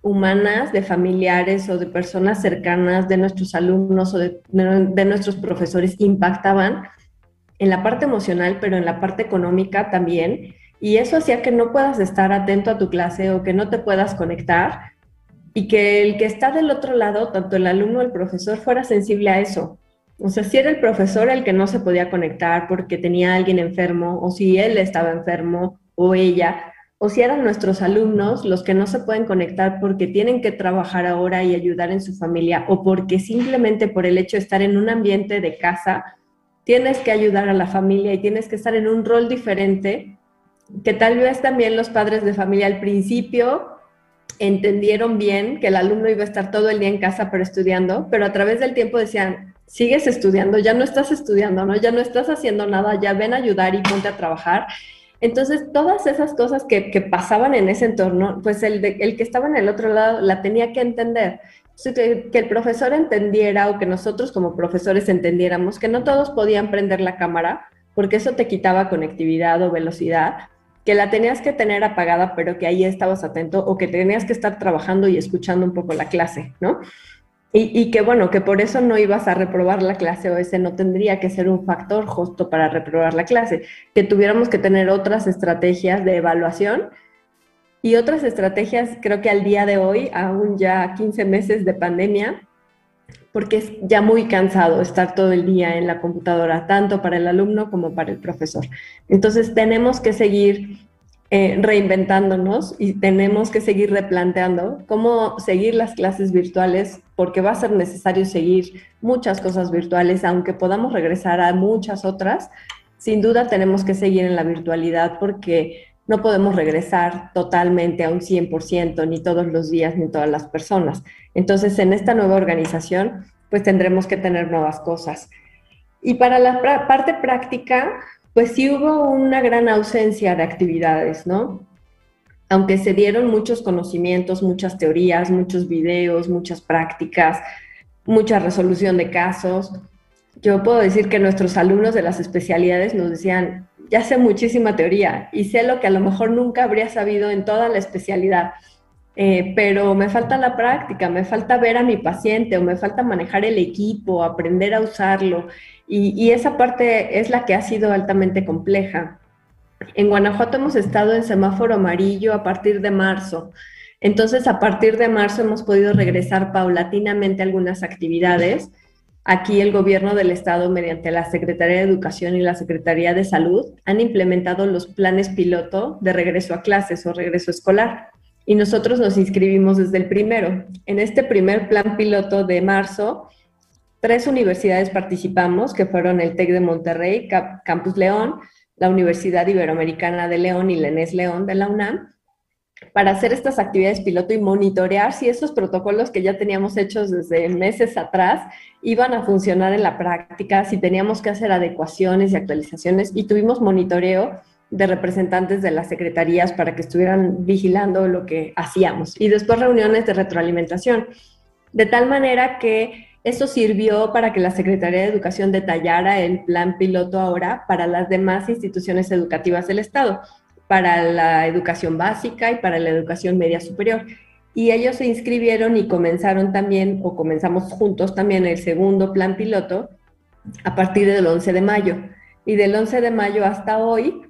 C: humanas, de familiares o de personas cercanas de nuestros alumnos o de, nuestros profesores impactaban en la parte emocional, pero en la parte económica también. Y eso hacía que no puedas estar atento a tu clase o que no te puedas conectar y que el que está del otro lado, tanto el alumno o el profesor, fuera sensible a eso. O sea, si era el profesor el que no se podía conectar porque tenía alguien enfermo o si él estaba enfermo o ella, o si eran nuestros alumnos los que no se pueden conectar porque tienen que trabajar ahora y ayudar en su familia o porque simplemente por el hecho de estar en un ambiente de casa, tienes que ayudar a la familia y tienes que estar en un rol diferente, que tal vez también los padres de familia al principio entendieron bien que el alumno iba a estar todo el día en casa pero estudiando, pero a través del tiempo decían, sigues estudiando, ya no estás estudiando, ¿no? Ya no estás haciendo nada, ya ven a ayudar y ponte a trabajar. Entonces, todas esas cosas que, pasaban en ese entorno, pues el, que estaba en el otro lado la tenía que entender. Que, que, el profesor entendiera o que nosotros como profesores entendiéramos que no todos podían prender la cámara, porque eso te quitaba conectividad o velocidad, que la tenías que tener apagada, pero que ahí estabas atento, o que tenías que estar trabajando y escuchando un poco la clase, ¿no? Y, que bueno, que por eso no ibas a reprobar la clase o ese no tendría que ser un factor justo para reprobar la clase, que tuviéramos que tener otras estrategias de evaluación y otras estrategias, creo que al día de hoy, aún ya 15 meses de pandemia, porque es ya muy cansado estar todo el día en la computadora, tanto para el alumno como para el profesor. Entonces tenemos que seguir eh, reinventándonos y tenemos que seguir replanteando cómo seguir las clases virtuales, porque va a ser necesario seguir muchas cosas virtuales, aunque podamos regresar a muchas otras. Sin duda tenemos que seguir en la virtualidad porque no podemos regresar totalmente a un 100%, ni todos los días, ni todas las personas. Entonces, en esta nueva organización, pues tendremos que tener nuevas cosas. Y para la parte práctica, pues sí hubo una gran ausencia de actividades, ¿no? Aunque se dieron muchos conocimientos, muchas teorías, muchos videos, muchas prácticas, mucha resolución de casos, yo puedo decir que nuestros alumnos de las especialidades nos decían, ya sé muchísima teoría y sé lo que a lo mejor nunca habría sabido en toda la especialidad, eh, pero me falta la práctica, me falta ver a mi paciente o me falta manejar el equipo, aprender a usarlo. Y, esa parte es la que ha sido altamente compleja. En Guanajuato hemos estado en semáforo amarillo a partir de marzo. Entonces, a partir de marzo hemos podido regresar paulatinamente algunas actividades. Aquí el gobierno del estado, mediante la Secretaría de Educación y la Secretaría de Salud, han implementado los planes piloto de regreso a clases o regreso escolar. Y nosotros nos inscribimos desde el primero. En este primer plan piloto de marzo, Tres universidades participamos, que fueron el TEC de Monterrey, Campus León, la Universidad Iberoamericana de León y la ENES León de la UNAM, para hacer estas actividades piloto y monitorear si esos protocolos que ya teníamos hechos desde meses atrás iban a funcionar en la práctica, si teníamos que hacer adecuaciones y actualizaciones y tuvimos monitoreo de representantes de las secretarías para que estuvieran vigilando lo que hacíamos. Y después reuniones de retroalimentación, de tal manera que eso sirvió para que la Secretaría de Educación detallara el plan piloto ahora para las demás instituciones educativas del Estado, para la educación básica y para la educación media superior. Y ellos se inscribieron y comenzaron también, o comenzamos juntos también el segundo plan piloto a partir del 11 de mayo. Y del 11 de mayo hasta hoy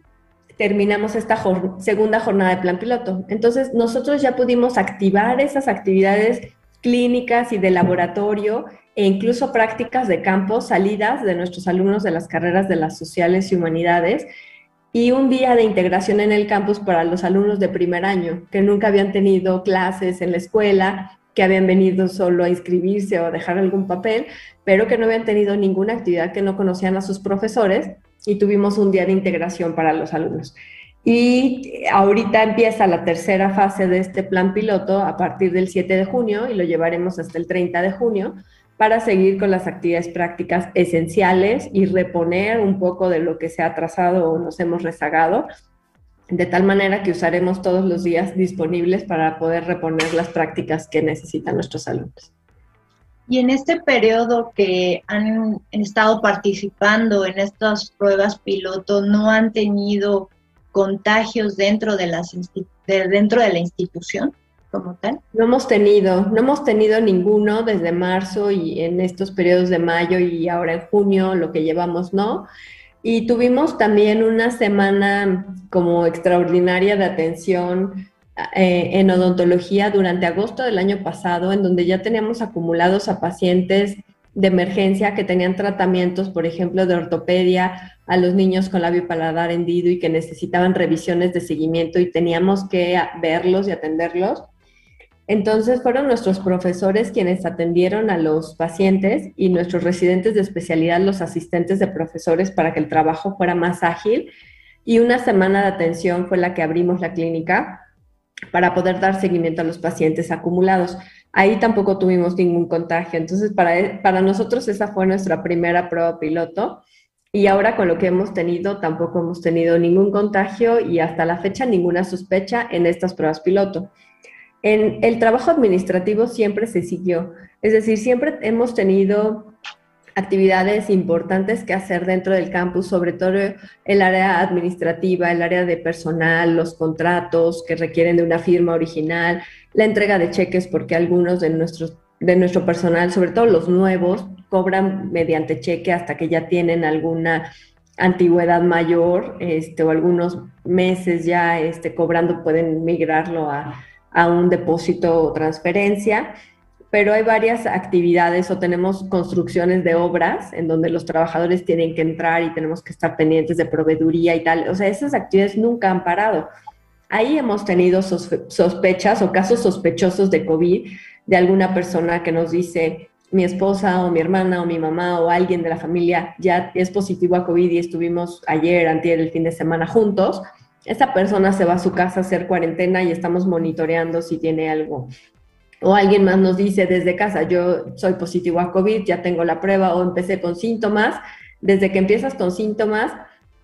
C: terminamos esta segunda jornada de plan piloto. Entonces, nosotros ya pudimos activar esas actividades clínicas y de laboratorio e incluso prácticas de campo salidas de nuestros alumnos de las carreras de las sociales y humanidades y un día de integración en el campus para los alumnos de primer año que nunca habían tenido clases en la escuela, que habían venido solo a inscribirse o a dejar algún papel, pero que no habían tenido ninguna actividad, que no conocían a sus profesores y tuvimos un día de integración para los alumnos. Y ahorita empieza la tercera fase de este plan piloto a partir del 7 de junio y lo llevaremos hasta el 30 de junio para seguir con las actividades prácticas esenciales y reponer un poco de lo que se ha trazado o nos hemos rezagado, de tal manera que usaremos todos los días disponibles para poder reponer las prácticas que necesitan nuestros alumnos.
B: Y en este periodo que han estado participando en estas pruebas piloto, ¿no han tenido contagios dentro de, las dentro de la institución?
C: No hemos tenido, no hemos tenido ninguno desde marzo y en estos periodos de mayo y ahora en junio, lo que llevamos, no. Y tuvimos también una semana como extraordinaria de atención eh, en odontología durante agosto del año pasado, en donde ya teníamos acumulados a pacientes de emergencia que tenían tratamientos, por ejemplo, de ortopedia a los niños con labio paladar hendido y que necesitaban revisiones de seguimiento y teníamos que verlos y atenderlos. Entonces fueron nuestros profesores quienes atendieron a los pacientes y nuestros residentes de especialidad, los asistentes de profesores, para que el trabajo fuera más ágil. Y una semana de atención fue la que abrimos la clínica para poder dar seguimiento a los pacientes acumulados. Ahí tampoco tuvimos ningún contagio. Entonces, para, para nosotros esa fue nuestra primera prueba piloto. Y ahora con lo que hemos tenido, tampoco hemos tenido ningún contagio y hasta la fecha ninguna sospecha en estas pruebas piloto. En el trabajo administrativo siempre se siguió, es decir, siempre hemos tenido actividades importantes que hacer dentro del campus, sobre todo el área administrativa, el área de personal, los contratos que requieren de una firma original, la entrega de cheques, porque algunos de, de nuestro personal, sobre todo los nuevos, cobran mediante cheque hasta que ya tienen alguna antigüedad mayor este, o algunos meses ya este, cobrando, pueden migrarlo a a un depósito o transferencia, pero hay varias actividades o tenemos construcciones de obras en donde los trabajadores tienen que entrar y tenemos que estar pendientes de proveeduría y tal. O sea, esas actividades nunca han parado. Ahí hemos tenido sospechas o casos sospechosos de COVID de alguna persona que nos dice, mi esposa o mi hermana o mi mamá o alguien de la familia ya es positivo a COVID y estuvimos ayer, antier, el fin de semana juntos esa persona se va a su casa a hacer cuarentena y estamos monitoreando si tiene algo. O alguien más nos dice desde casa, yo soy positivo a COVID, ya tengo la prueba o empecé con síntomas. Desde que empiezas con síntomas,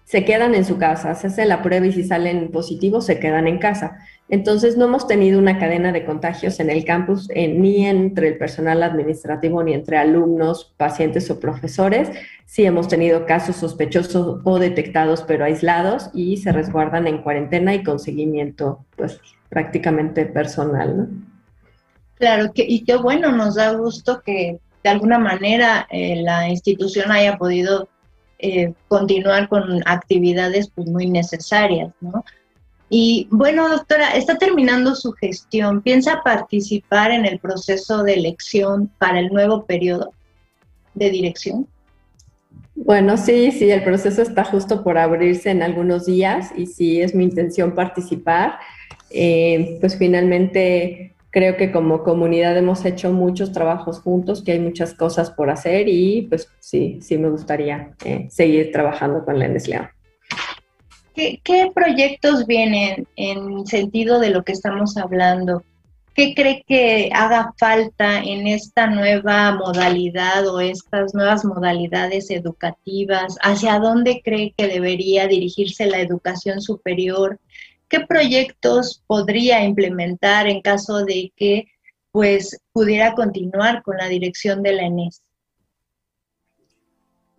C: se quedan en su casa, se hace la prueba y si salen positivos se quedan en casa. Entonces no hemos tenido una cadena de contagios en el campus, ni entre el personal administrativo, ni entre alumnos, pacientes o profesores. Sí hemos tenido casos sospechosos o detectados, pero aislados, y se resguardan en cuarentena y con seguimiento, pues prácticamente personal. ¿no?
B: Claro, que, y qué bueno, nos da gusto que de alguna manera eh, la institución haya podido eh, continuar con actividades pues, muy necesarias, ¿no? Y bueno, doctora, está terminando su gestión. ¿Piensa participar en el proceso de elección para el nuevo periodo de dirección?
C: Bueno, sí, sí, el proceso está justo por abrirse en algunos días y sí es mi intención participar. Eh, pues finalmente creo que como comunidad hemos hecho muchos trabajos juntos, que hay muchas cosas por hacer y pues sí, sí me gustaría eh, seguir trabajando con la León.
B: ¿Qué, proyectos vienen en sentido de lo que estamos hablando? ¿Qué cree que haga falta en esta nueva modalidad o estas nuevas modalidades educativas? ¿Hacia dónde cree que debería dirigirse la educación superior? ¿Qué proyectos podría implementar en caso de que pues pudiera continuar con la dirección de la ENES?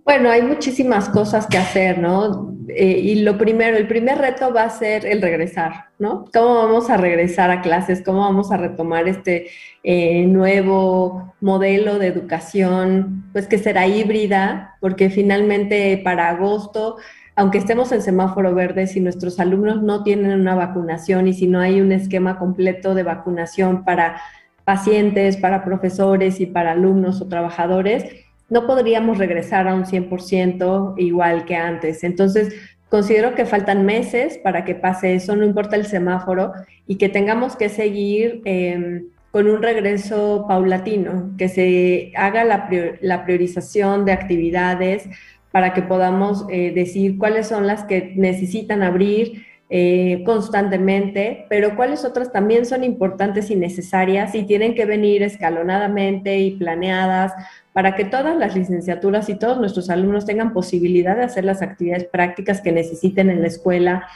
C: Bueno, hay muchísimas cosas que hacer, ¿no? Eh, y lo primero, el primer reto va a ser el regresar, ¿no? ¿Cómo vamos a regresar a clases? ¿Cómo vamos a retomar este eh, nuevo modelo de educación? Pues que será híbrida, porque finalmente para agosto, aunque estemos en semáforo verde, si nuestros alumnos no tienen una vacunación y si no hay un esquema completo de vacunación para pacientes, para profesores y para alumnos o trabajadores, no podríamos regresar a un 100% igual que antes. Entonces, considero que faltan meses para que pase eso, no importa el semáforo, y que tengamos que seguir em, con un regreso paulatino, que se haga la, priorización de actividades para que podamos eh, decir cuáles son las que necesitan abrir, eh, constantemente, pero cuáles otras también son importantes y necesarias y tienen que venir escalonadamente y planeadas para que todas las licenciaturas y todos nuestros alumnos tengan posibilidad de hacer las actividades prácticas que necesiten en la escuela,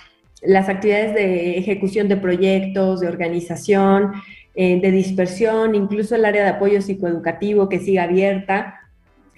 C: las actividades de ejecución de proyectos, de organización, eh, de dispersión, incluso el área de apoyo psicoeducativo que siga abierta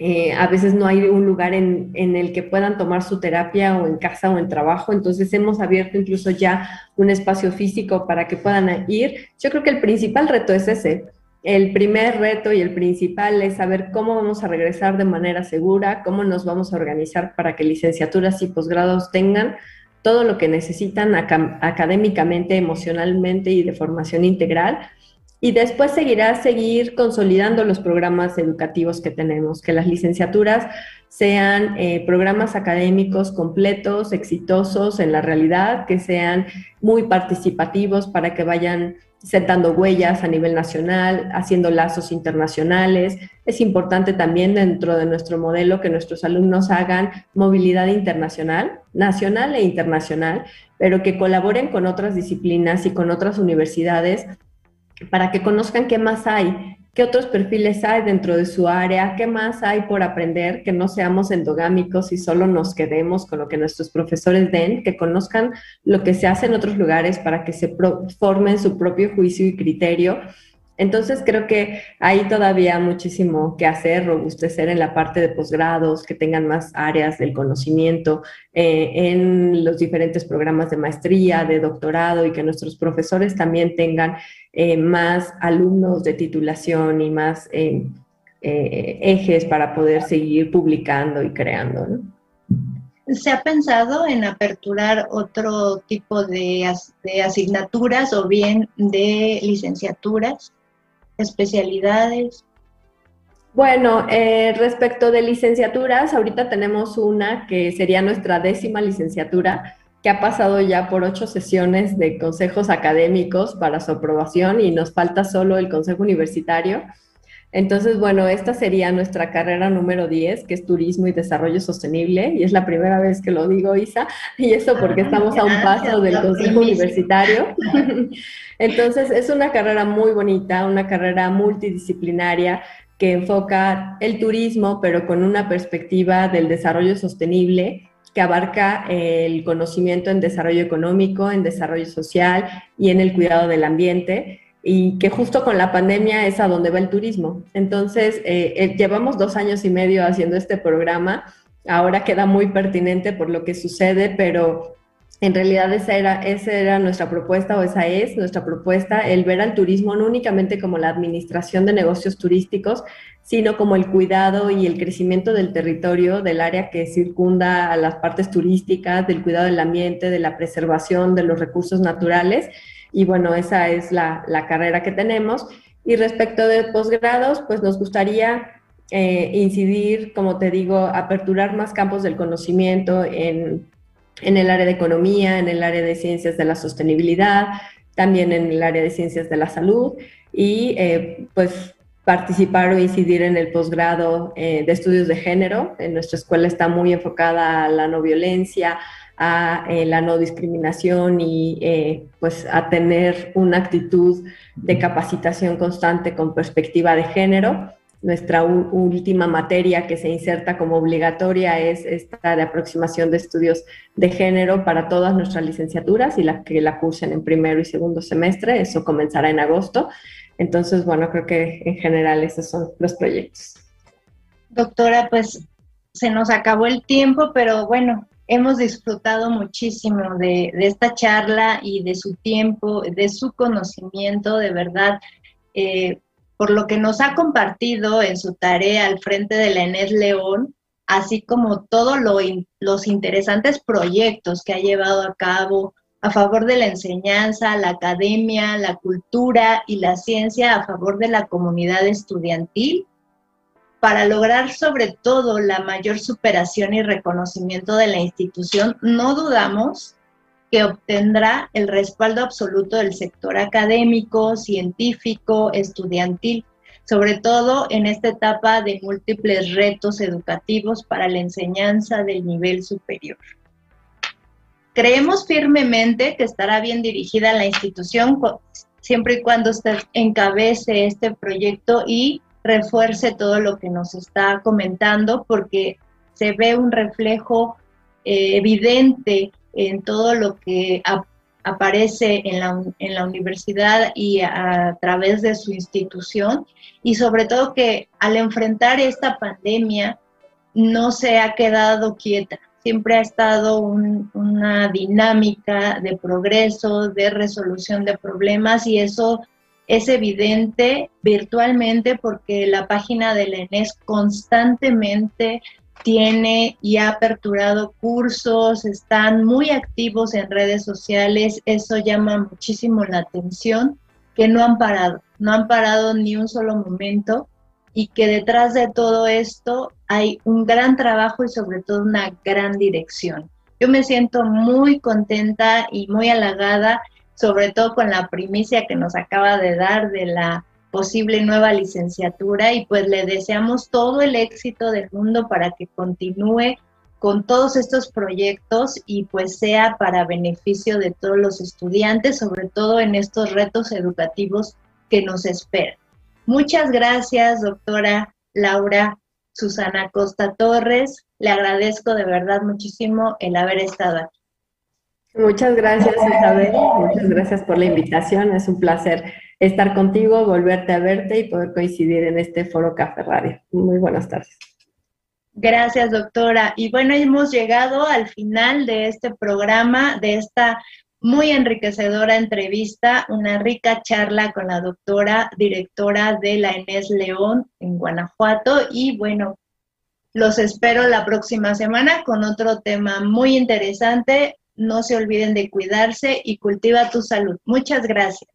C: eh, a veces no hay un lugar en, el que puedan tomar su terapia o en casa o en trabajo, entonces hemos abierto incluso ya un espacio físico para que puedan ir. Yo creo que el principal reto es ese. El primer reto y el principal es saber cómo vamos a regresar de manera segura, cómo nos vamos a organizar para que licenciaturas y posgrados tengan todo lo que necesitan académicamente, emocionalmente y de formación integral y después seguirá seguir consolidando los programas educativos que tenemos, que las licenciaturas sean eh, programas académicos completos, exitosos en la realidad, que sean muy participativos para que vayan sentando huellas a nivel nacional, haciendo lazos internacionales. Es importante también dentro de nuestro modelo que nuestros alumnos hagan movilidad internacional, nacional e internacional, pero que colaboren con otras disciplinas y con otras universidades para que conozcan qué más hay, qué otros perfiles hay dentro de su área, qué más hay por aprender, que no seamos endogámicos y solo nos quedemos con lo que nuestros profesores den, que conozcan lo que se hace en otros lugares para que se formen su propio juicio y criterio entonces creo que hay todavía muchísimo que hacer, robustecer en la parte de posgrados, que tengan más áreas del conocimiento eh, en los diferentes programas de maestría, de doctorado y que nuestros profesores también tengan eh, más alumnos de titulación y más eh, ejes para poder seguir publicando y creando.
B: ¿Se ha pensado en aperturar otro tipo de asignaturas o bien de licenciaturas? Especialidades?
C: Bueno, eh, respecto de licenciaturas, ahorita tenemos una que sería nuestra décima licenciatura, que ha pasado ya por ocho sesiones de consejos académicos para su aprobación y nos falta solo el consejo universitario. Entonces, bueno, esta sería nuestra carrera número 10, que es Turismo y Desarrollo Sostenible, y es la primera vez que lo digo, Isa, y eso porque estamos a un paso del Consejo Universitario. Entonces, es una carrera muy bonita, una carrera multidisciplinaria que enfoca el turismo, pero con una perspectiva del desarrollo sostenible que abarca el conocimiento en desarrollo económico, en desarrollo social y en el cuidado del ambiente y que justo con la pandemia es a donde va el turismo. Entonces, eh, eh, llevamos dos años y medio haciendo este programa, ahora queda muy pertinente por lo que sucede, pero en realidad esa era, esa era nuestra propuesta o esa es nuestra propuesta, el ver al turismo no únicamente como la administración de negocios turísticos, sino como el cuidado y el crecimiento del territorio, del área que circunda a las partes turísticas, del cuidado del ambiente, de la preservación de los recursos naturales y bueno, esa es la, carrera que tenemos. Y respecto de posgrados, pues nos gustaría eh, incidir, como te digo, aperturar más campos del conocimiento en, el área de economía, en el área de ciencias de la sostenibilidad, también en el área de ciencias de la salud y eh, pues participar o incidir en el posgrado eh, de estudios de género. En nuestra escuela está muy enfocada a la no violencia, a eh, la no discriminación y eh, pues a tener una actitud de capacitación constante con perspectiva de género. Nuestra última materia que se inserta como obligatoria es esta de aproximación de estudios de género para todas nuestras licenciaturas y la que la cursen en primero y segundo semestre. Eso comenzará en agosto. Entonces, bueno, creo que en general esos son los proyectos.
B: Doctora, pues se nos acabó el tiempo, pero bueno, hemos disfrutado muchísimo de, esta charla y de su tiempo, de su conocimiento, de verdad, eh, por lo que nos ha compartido en su tarea al frente de la Enes León, así como todos los interesantes proyectos que ha llevado a cabo a favor de la enseñanza, la academia, la cultura y la ciencia a favor de la comunidad estudiantil para lograr sobre todo la mayor superación y reconocimiento de la institución, no dudamos que obtendrá el respaldo absoluto del sector académico, científico, estudiantil, sobre todo en esta etapa de múltiples retos educativos para la enseñanza del nivel superior. Creemos firmemente que estará bien dirigida la institución siempre y cuando usted encabece este proyecto y refuerce todo lo que nos está comentando, porque se ve un reflejo eh, evidente en todo lo que aparece en la, en la universidad y a, través de su institución, y sobre todo que al enfrentar esta pandemia no se ha quedado quieta, siempre ha estado una dinámica de progreso, de resolución de problemas y eso es evidente virtualmente porque la página de la ENES constantemente tiene y ha aperturado cursos, están muy activos en redes sociales, eso llama muchísimo la atención, que no han parado, no han parado ni un solo momento y que detrás de todo esto hay un gran trabajo y sobre todo una gran dirección. Yo me siento muy contenta y muy halagada, sobre todo con la primicia que nos acaba de dar de la posible nueva licenciatura y pues le deseamos todo el éxito del mundo para que continúe con todos estos proyectos y pues sea para beneficio de todos los estudiantes, sobre todo en estos retos educativos que nos esperan. Muchas gracias, doctora Laura Susana Costa Torres. Le agradezco de verdad muchísimo el haber estado aquí.
C: Muchas gracias, Isabel. Muchas gracias por la invitación. Es un placer estar contigo, volverte a verte y poder coincidir en este foro Café Radio. Muy buenas tardes.
B: Gracias, doctora. Y bueno, hemos llegado al final de este programa, de esta muy enriquecedora entrevista, una rica charla con la doctora directora de la Enes León en Guanajuato. Y bueno, los espero la próxima semana con otro tema muy interesante. No se olviden de cuidarse y cultiva tu salud. Muchas gracias.